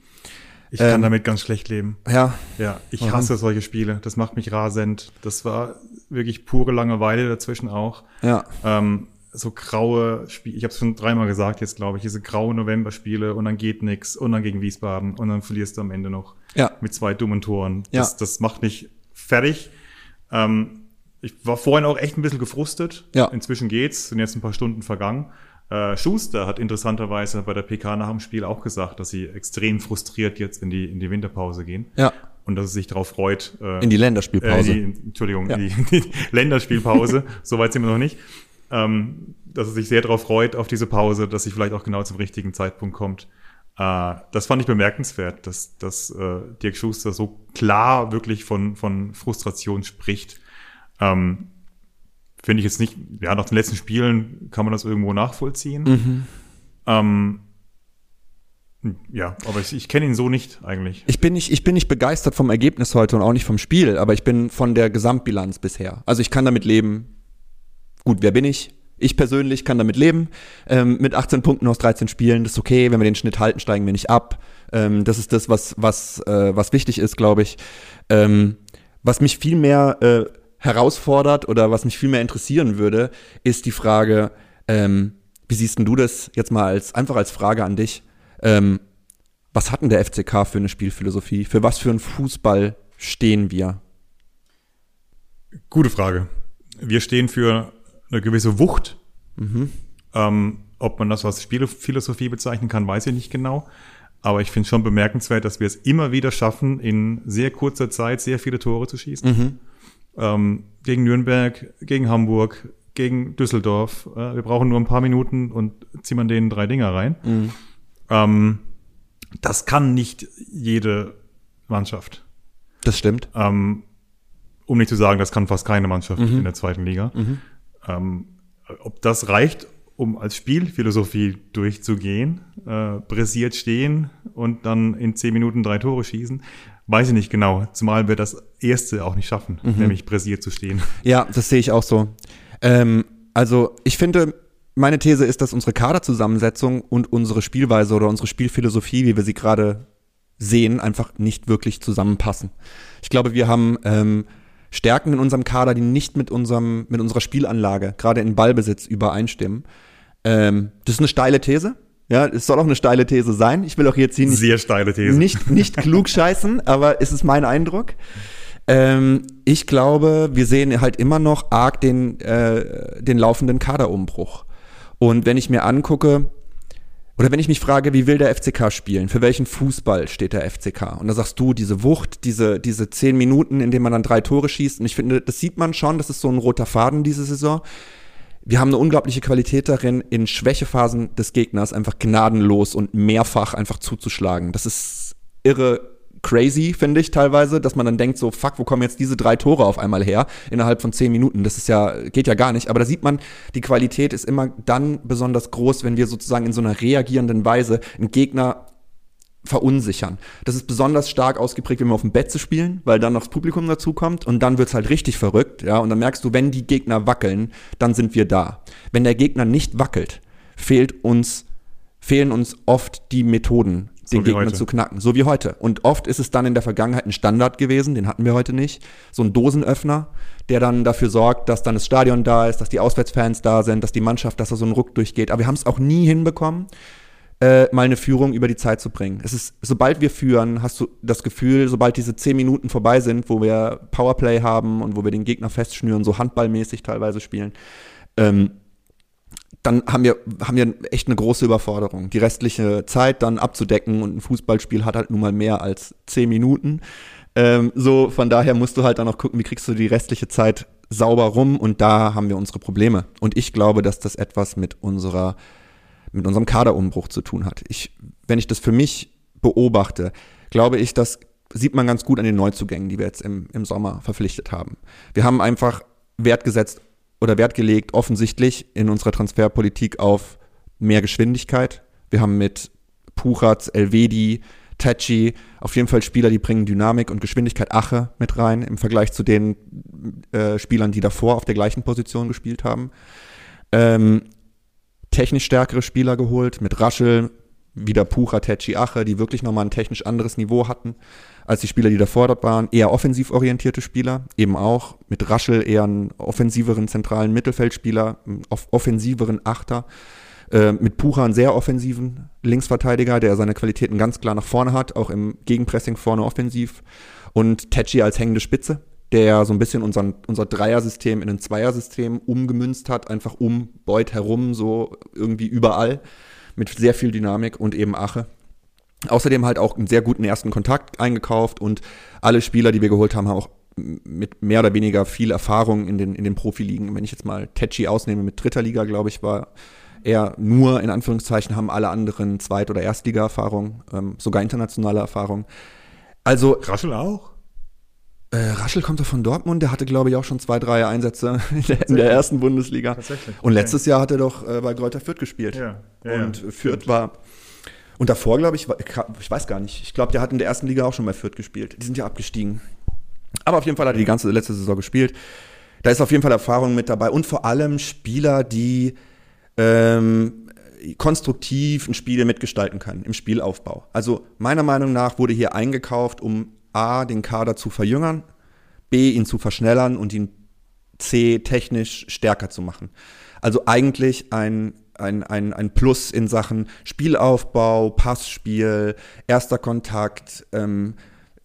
C: Ich kann ähm, damit ganz schlecht leben.
D: Ja.
C: Ja, ich hasse solche Spiele. Das macht mich rasend. Das war wirklich pure Langeweile dazwischen auch.
D: Ja.
C: Ähm, so graue Spiele, ich habe es schon dreimal gesagt jetzt, glaube ich, diese graue November-Spiele und dann geht nix und dann gegen Wiesbaden und dann verlierst du am Ende noch
D: ja.
C: mit zwei dummen Toren.
D: Das,
C: ja. das macht mich fertig. Ähm, ich war vorhin auch echt ein bisschen gefrustet.
D: Ja.
C: Inzwischen geht's, sind jetzt ein paar Stunden vergangen. Äh, Schuster hat interessanterweise bei der PK nach dem Spiel auch gesagt, dass sie extrem frustriert jetzt in die, in die Winterpause gehen.
D: Ja.
C: Und dass er sich darauf freut.
D: Äh, in die Länderspielpause.
C: Äh, die, Entschuldigung, ja. die, die Länderspielpause. Soweit sind wir noch nicht ähm, dass er sich sehr darauf freut, auf diese Pause, dass sie vielleicht auch genau zum richtigen Zeitpunkt kommt. Äh, das fand ich bemerkenswert, dass, dass äh, Dirk Schuster so klar wirklich von, von Frustration spricht. Ähm, Finde ich jetzt nicht, ja, nach den letzten Spielen kann man das irgendwo nachvollziehen.
D: Mhm.
C: Ähm, ja, aber ich, ich kenne ihn so nicht eigentlich.
D: Ich bin nicht, ich bin nicht begeistert vom Ergebnis heute und auch nicht vom Spiel, aber ich bin von der Gesamtbilanz bisher. Also ich kann damit leben, Gut, wer bin ich? Ich persönlich kann damit leben. Ähm, mit 18 Punkten aus 13 Spielen, das ist okay. Wenn wir den Schnitt halten, steigen wir nicht ab. Ähm, das ist das, was, was, äh, was wichtig ist, glaube ich. Ähm, was mich viel mehr äh, herausfordert oder was mich viel mehr interessieren würde, ist die Frage, ähm, wie siehst denn du das jetzt mal als einfach als Frage an dich? Ähm, was hat denn der FCK für eine Spielphilosophie? Für was für einen Fußball stehen wir?
C: Gute Frage. Wir stehen für eine gewisse Wucht.
D: Mhm.
C: Ähm, ob man das als Spielphilosophie bezeichnen kann, weiß ich nicht genau. Aber ich finde schon bemerkenswert, dass wir es immer wieder schaffen, in sehr kurzer Zeit sehr viele Tore zu schießen.
D: Mhm.
C: Ähm, gegen Nürnberg, gegen Hamburg, gegen Düsseldorf. Äh, wir brauchen nur ein paar Minuten und ziehen man denen drei Dinger rein.
D: Mhm.
C: Ähm, das kann nicht jede Mannschaft.
D: Das stimmt.
C: Ähm, um nicht zu sagen, das kann fast keine Mannschaft
D: mhm.
C: in der zweiten Liga. Ähm, ob das reicht, um als Spielphilosophie durchzugehen, äh, pressiert stehen und dann in zehn Minuten drei Tore schießen, weiß ich nicht genau. Zumal wir das erste auch nicht schaffen, mhm. nämlich pressiert zu stehen.
D: Ja, das sehe ich auch so. Ähm, also ich finde, meine These ist, dass unsere Kaderzusammensetzung und unsere Spielweise oder unsere Spielphilosophie, wie wir sie gerade sehen, einfach nicht wirklich zusammenpassen. Ich glaube, wir haben ähm, Stärken in unserem Kader, die nicht mit unserem, mit unserer Spielanlage, gerade in Ballbesitz, übereinstimmen. Ähm, das ist eine steile These. Ja, es soll auch eine steile These sein. Ich will auch jetzt hier nicht,
C: Sehr steile These.
D: nicht, nicht klug scheißen, aber es ist mein Eindruck. Ähm, ich glaube, wir sehen halt immer noch arg den, äh, den laufenden Kaderumbruch. Und wenn ich mir angucke, oder wenn ich mich frage, wie will der FCK spielen? Für welchen Fußball steht der FCK? Und da sagst du, diese Wucht, diese, diese zehn Minuten, in denen man dann drei Tore schießt. Und ich finde, das sieht man schon, das ist so ein roter Faden diese Saison. Wir haben eine unglaubliche Qualität darin, in Schwächephasen des Gegners einfach gnadenlos und mehrfach einfach zuzuschlagen. Das ist irre crazy, finde ich teilweise, dass man dann denkt so, fuck, wo kommen jetzt diese drei Tore auf einmal her innerhalb von zehn Minuten? Das ist ja, geht ja gar nicht. Aber da sieht man, die Qualität ist immer dann besonders groß, wenn wir sozusagen in so einer reagierenden Weise einen Gegner verunsichern. Das ist besonders stark ausgeprägt, wenn wir auf dem Bett zu spielen, weil dann noch das Publikum dazukommt und dann wird's halt richtig verrückt, ja, und dann merkst du, wenn die Gegner wackeln, dann sind wir da. Wenn der Gegner nicht wackelt, fehlt uns, fehlen uns oft die Methoden, den so Gegner heute. zu knacken, so wie heute. Und oft ist es dann in der Vergangenheit ein Standard gewesen, den hatten wir heute nicht. So ein Dosenöffner, der dann dafür sorgt, dass dann das Stadion da ist, dass die Auswärtsfans da sind, dass die Mannschaft, dass da so ein Ruck durchgeht. Aber wir haben es auch nie hinbekommen, äh, mal eine Führung über die Zeit zu bringen. Es ist, sobald wir führen, hast du das Gefühl, sobald diese zehn Minuten vorbei sind, wo wir Powerplay haben und wo wir den Gegner festschnüren, so handballmäßig teilweise spielen, ähm, dann haben wir, haben wir echt eine große Überforderung. Die restliche Zeit dann abzudecken und ein Fußballspiel hat halt nun mal mehr als zehn Minuten. Ähm, so, von daher musst du halt dann noch gucken, wie kriegst du die restliche Zeit sauber rum und da haben wir unsere Probleme. Und ich glaube, dass das etwas mit unserer, mit unserem Kaderumbruch zu tun hat. Ich, wenn ich das für mich beobachte, glaube ich, das sieht man ganz gut an den Neuzugängen, die wir jetzt im, im Sommer verpflichtet haben. Wir haben einfach Wert gesetzt oder Wert gelegt, offensichtlich in unserer Transferpolitik auf mehr Geschwindigkeit. Wir haben mit Puchatz, Elvedi, Tachi auf jeden Fall Spieler, die bringen Dynamik und Geschwindigkeit Ache mit rein im Vergleich zu den äh, Spielern, die davor auf der gleichen Position gespielt haben. Ähm, technisch stärkere Spieler geholt mit Raschel, wieder Pucha, Tachi, Ache, die wirklich nochmal ein technisch anderes Niveau hatten als die Spieler, die davor dort waren. Eher offensiv orientierte Spieler, eben auch mit Raschel eher einen offensiveren zentralen Mittelfeldspieler, off offensiveren Achter. Äh, mit Pucha einen sehr offensiven Linksverteidiger, der seine Qualitäten ganz klar nach vorne hat, auch im Gegenpressing vorne offensiv. Und Tetschi als hängende Spitze, der so ein bisschen unseren, unser Dreiersystem in ein Zweiersystem umgemünzt hat, einfach um Beuth herum, so irgendwie überall, mit sehr viel Dynamik und eben Ache, Außerdem halt auch einen sehr guten ersten Kontakt eingekauft und alle Spieler, die wir geholt haben, haben auch mit mehr oder weniger viel Erfahrung in den, in den Profiligen. Wenn ich jetzt mal Tetschi ausnehme mit dritter Liga, glaube ich, war er nur, in Anführungszeichen, haben alle anderen Zweit- oder Erstliga-Erfahrung, ähm, sogar internationale Erfahrung. Also.
C: Raschel auch?
D: Äh, Raschel kommt doch von Dortmund, der hatte, glaube ich, auch schon zwei, drei Einsätze in der, in der ersten Bundesliga. Tatsächlich. Und letztes Jahr hat er doch äh, bei Greuther Fürth gespielt. Ja, ja, und ja, Fürth war und davor, glaube ich, ich weiß gar nicht. Ich glaube, der hat in der ersten Liga auch schon bei Fürth gespielt. Die sind ja abgestiegen. Aber auf jeden Fall hat er die ganze letzte Saison gespielt. Da ist auf jeden Fall Erfahrung mit dabei und vor allem Spieler, die ähm, konstruktiv ein Spiel mitgestalten können im Spielaufbau. Also meiner Meinung nach wurde hier eingekauft, um A, den Kader zu verjüngern, B, ihn zu verschnellern und ihn C, technisch stärker zu machen. Also eigentlich ein ein, ein, ein Plus in Sachen Spielaufbau, Passspiel, erster Kontakt, ähm,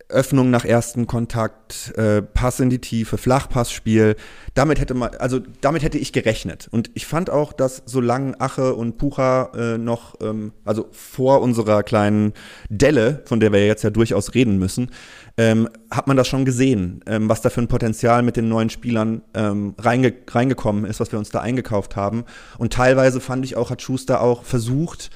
D: Öffnung nach ersten Kontakt, äh, Pass in die Tiefe, Flachpassspiel. Damit hätte man, also damit hätte ich gerechnet. Und ich fand auch, dass solange Ache und Pucha äh, noch, ähm, also vor unserer kleinen Delle, von der wir jetzt ja durchaus reden müssen, ähm, hat man das schon gesehen, ähm, was da für ein Potenzial mit den neuen Spielern ähm, reinge reingekommen ist, was wir uns da eingekauft haben. Und teilweise fand ich auch, hat Schuster auch versucht,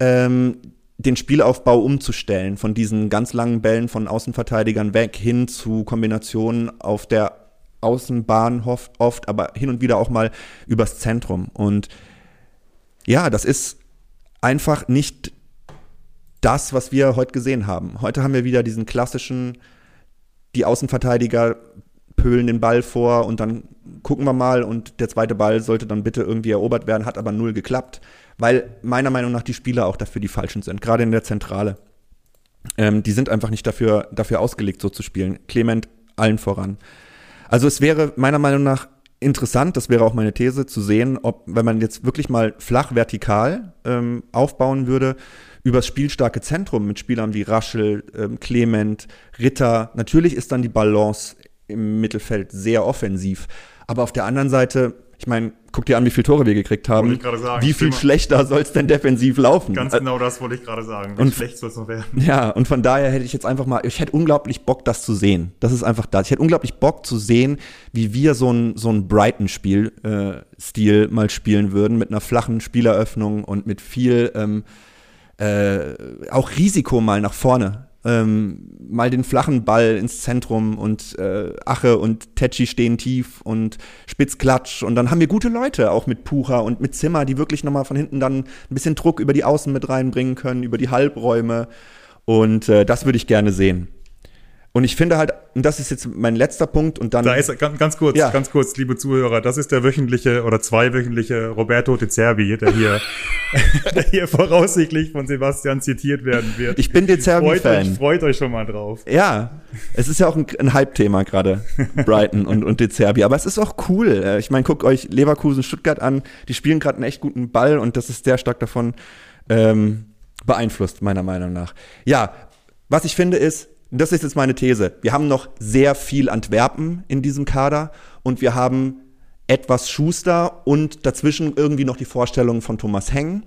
D: ähm, den Spielaufbau umzustellen, von diesen ganz langen Bällen von Außenverteidigern weg hin zu Kombinationen auf der Außenbahn oft, oft, aber hin und wieder auch mal übers Zentrum. Und ja, das ist einfach nicht das, was wir heute gesehen haben. Heute haben wir wieder diesen klassischen, die Außenverteidiger pölen den Ball vor und dann gucken wir mal und der zweite Ball sollte dann bitte irgendwie erobert werden, hat aber null geklappt, weil meiner Meinung nach die Spieler auch dafür die falschen sind, gerade in der Zentrale. Ähm, die sind einfach nicht dafür, dafür ausgelegt, so zu spielen. Clement allen voran. Also es wäre meiner Meinung nach interessant, das wäre auch meine These, zu sehen, ob, wenn man jetzt wirklich mal flach vertikal ähm, aufbauen würde, übers spielstarke Zentrum mit Spielern wie Raschel, ähm, Clement, Ritter. Natürlich ist dann die Balance im Mittelfeld sehr offensiv. Aber auf der anderen Seite, ich meine, guck dir an, wie viele Tore wir gekriegt haben.
C: Wollte ich sagen.
D: wie viel schlechter soll es denn defensiv laufen?
C: Ganz genau das wollte ich gerade sagen. Wie
D: Und-
C: schlecht soll es noch werden?
D: Ja, und von daher hätte ich jetzt einfach mal, ich hätte unglaublich Bock, das zu sehen. Das ist einfach das. Ich hätte unglaublich Bock zu sehen, wie wir so ein, so ein Brighton-Spiel, äh, mal spielen würden, mit einer flachen Spieleröffnung und mit viel, ähm, äh, auch Risiko mal nach vorne. Ähm, mal den flachen Ball ins Zentrum und äh, Ache und Tetschi stehen tief und Spitzklatsch und dann haben wir gute Leute, auch mit Pucher und mit Zimmer, die wirklich nochmal von hinten dann ein bisschen Druck über die Außen mit reinbringen können, über die Halbräume und äh, das würde ich gerne sehen. Und ich finde halt, und das ist jetzt mein letzter Punkt und dann
C: Da ist ganz, ganz kurz,
D: Ja.
C: ganz kurz, liebe Zuhörer, das ist der wöchentliche oder zweiwöchentliche Roberto De Zerbi, der hier, der hier voraussichtlich von Sebastian zitiert werden wird.
D: ich bin De
C: freut
D: Zerbi-Fan.
C: freut euch schon mal drauf.
D: Ja, es ist ja auch ein, ein Hype-Thema gerade, Brighton und, und De Zerbi. Aber es ist auch cool. Äh, Ich meine, guckt euch Leverkusen, Stuttgart an. Die spielen gerade einen echt guten Ball und das ist sehr stark davon ähm, beeinflusst, meiner Meinung nach. Ja, was ich finde ist, das ist jetzt meine These. Wir haben noch sehr viel Antwerpen in diesem Kader und wir haben etwas Schuster und dazwischen irgendwie noch die Vorstellungen von Thomas Heng.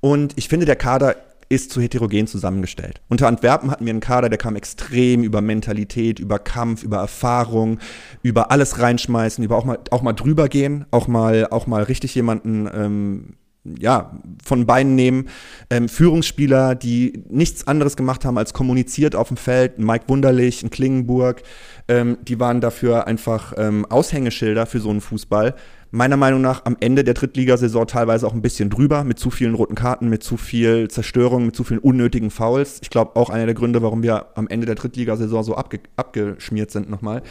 D: Und ich finde, der Kader ist zu heterogen zusammengestellt. Unter Antwerpen hatten wir einen Kader, der kam extrem über Mentalität, über Kampf, über Erfahrung, über alles reinschmeißen, über auch mal, auch mal drüber gehen, auch mal, auch mal richtig jemanden ähm, ja, von Beinen nehmen. Ähm, Führungsspieler, die nichts anderes gemacht haben als kommuniziert auf dem Feld. Mike Wunderlich, ein Klingenburg, ähm, die waren dafür einfach ähm, Aushängeschilder für so einen Fußball. Meiner Meinung nach am Ende der Drittligasaison teilweise auch ein bisschen drüber, mit zu vielen roten Karten, mit zu viel Zerstörung, mit zu vielen unnötigen Fouls. Ich glaube auch einer der Gründe, warum wir am Ende der Drittligasaison so abge abgeschmiert sind nochmal.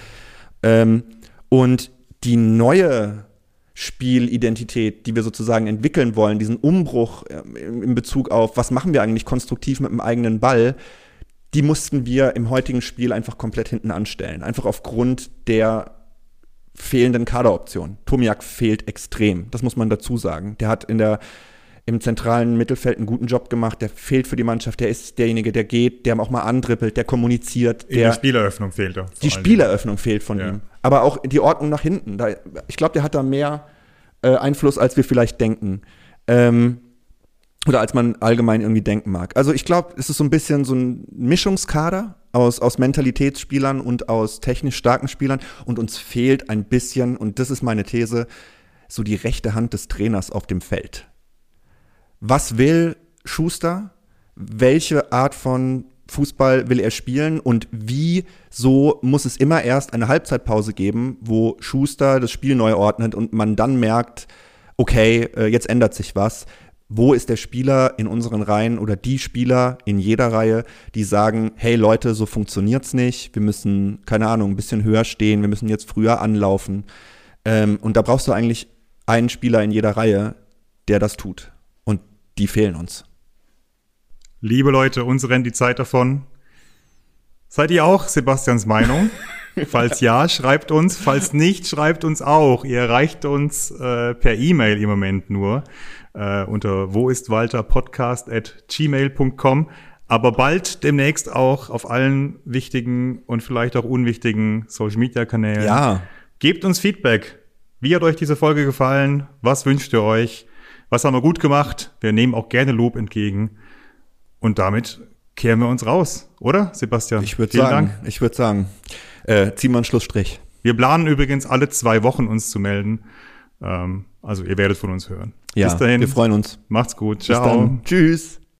D: Ähm, und die neue Spielidentität, die wir sozusagen entwickeln wollen, diesen Umbruch ähm, in Bezug auf, was machen wir eigentlich konstruktiv mit dem eigenen Ball, die mussten wir im heutigen Spiel einfach komplett hinten anstellen. Einfach aufgrund der fehlenden Kaderoption. Tomiak fehlt extrem, das muss man dazu sagen. Der hat in der, im zentralen Mittelfeld einen guten Job gemacht, der fehlt für die Mannschaft, der ist derjenige, der geht, der auch mal andribbelt, der kommuniziert, der
C: der Spieleröffnung fehlt er.
D: die Spieleröffnung fehlt von
C: Ja.
D: ihm. Aber auch die Ordnung nach hinten. Da, ich glaube, der hat da mehr äh, Einfluss, als wir vielleicht denken. Ähm, oder als man allgemein irgendwie denken mag. Also ich glaube, es ist so ein bisschen so ein Mischungskader aus, aus Mentalitätsspielern und aus technisch starken Spielern. Und uns fehlt ein bisschen, und das ist meine These, so die rechte Hand des Trainers auf dem Feld. Was will Schuster? Welche Art von Fußball will er spielen und wie so muss es immer erst eine Halbzeitpause geben, wo Schuster das Spiel neu ordnet und man dann merkt, okay, äh, jetzt ändert sich was. Wo ist der Spieler in unseren Reihen oder die Spieler in jeder Reihe, die sagen, hey Leute, so funktioniert's nicht, wir müssen, keine Ahnung, ein bisschen höher stehen, wir müssen jetzt früher anlaufen. Ähm, und da brauchst du eigentlich einen Spieler in jeder Reihe, der das tut. Die fehlen uns.
C: Liebe Leute, uns rennt die Zeit davon. Seid ihr auch Sebastians Meinung? Falls ja, schreibt uns. Falls nicht, schreibt uns auch. Ihr erreicht uns äh, per E-Mail im Moment nur äh, unter wo ist Walter Podcast at gmail.com. Aber bald demnächst auch auf allen wichtigen und vielleicht auch unwichtigen Social Media Kanälen.
D: Ja.
C: Gebt uns Feedback. Wie hat euch diese Folge gefallen? Was wünscht ihr euch? Was haben wir gut gemacht? Wir nehmen auch gerne Lob entgegen. Und damit kehren wir uns raus, oder, Sebastian?
D: Ich würde
C: Vielen
D: sagen,
C: Dank.
D: ich würde sagen, äh, ziehen wir einen Schlussstrich.
C: Wir planen übrigens alle zwei Wochen uns zu melden. Ähm, also ihr werdet von uns hören.
D: Ja,
C: Bis dahin.
D: wir freuen uns.
C: Macht's gut.
D: Bis
C: Ciao.
D: dann. Tschüss.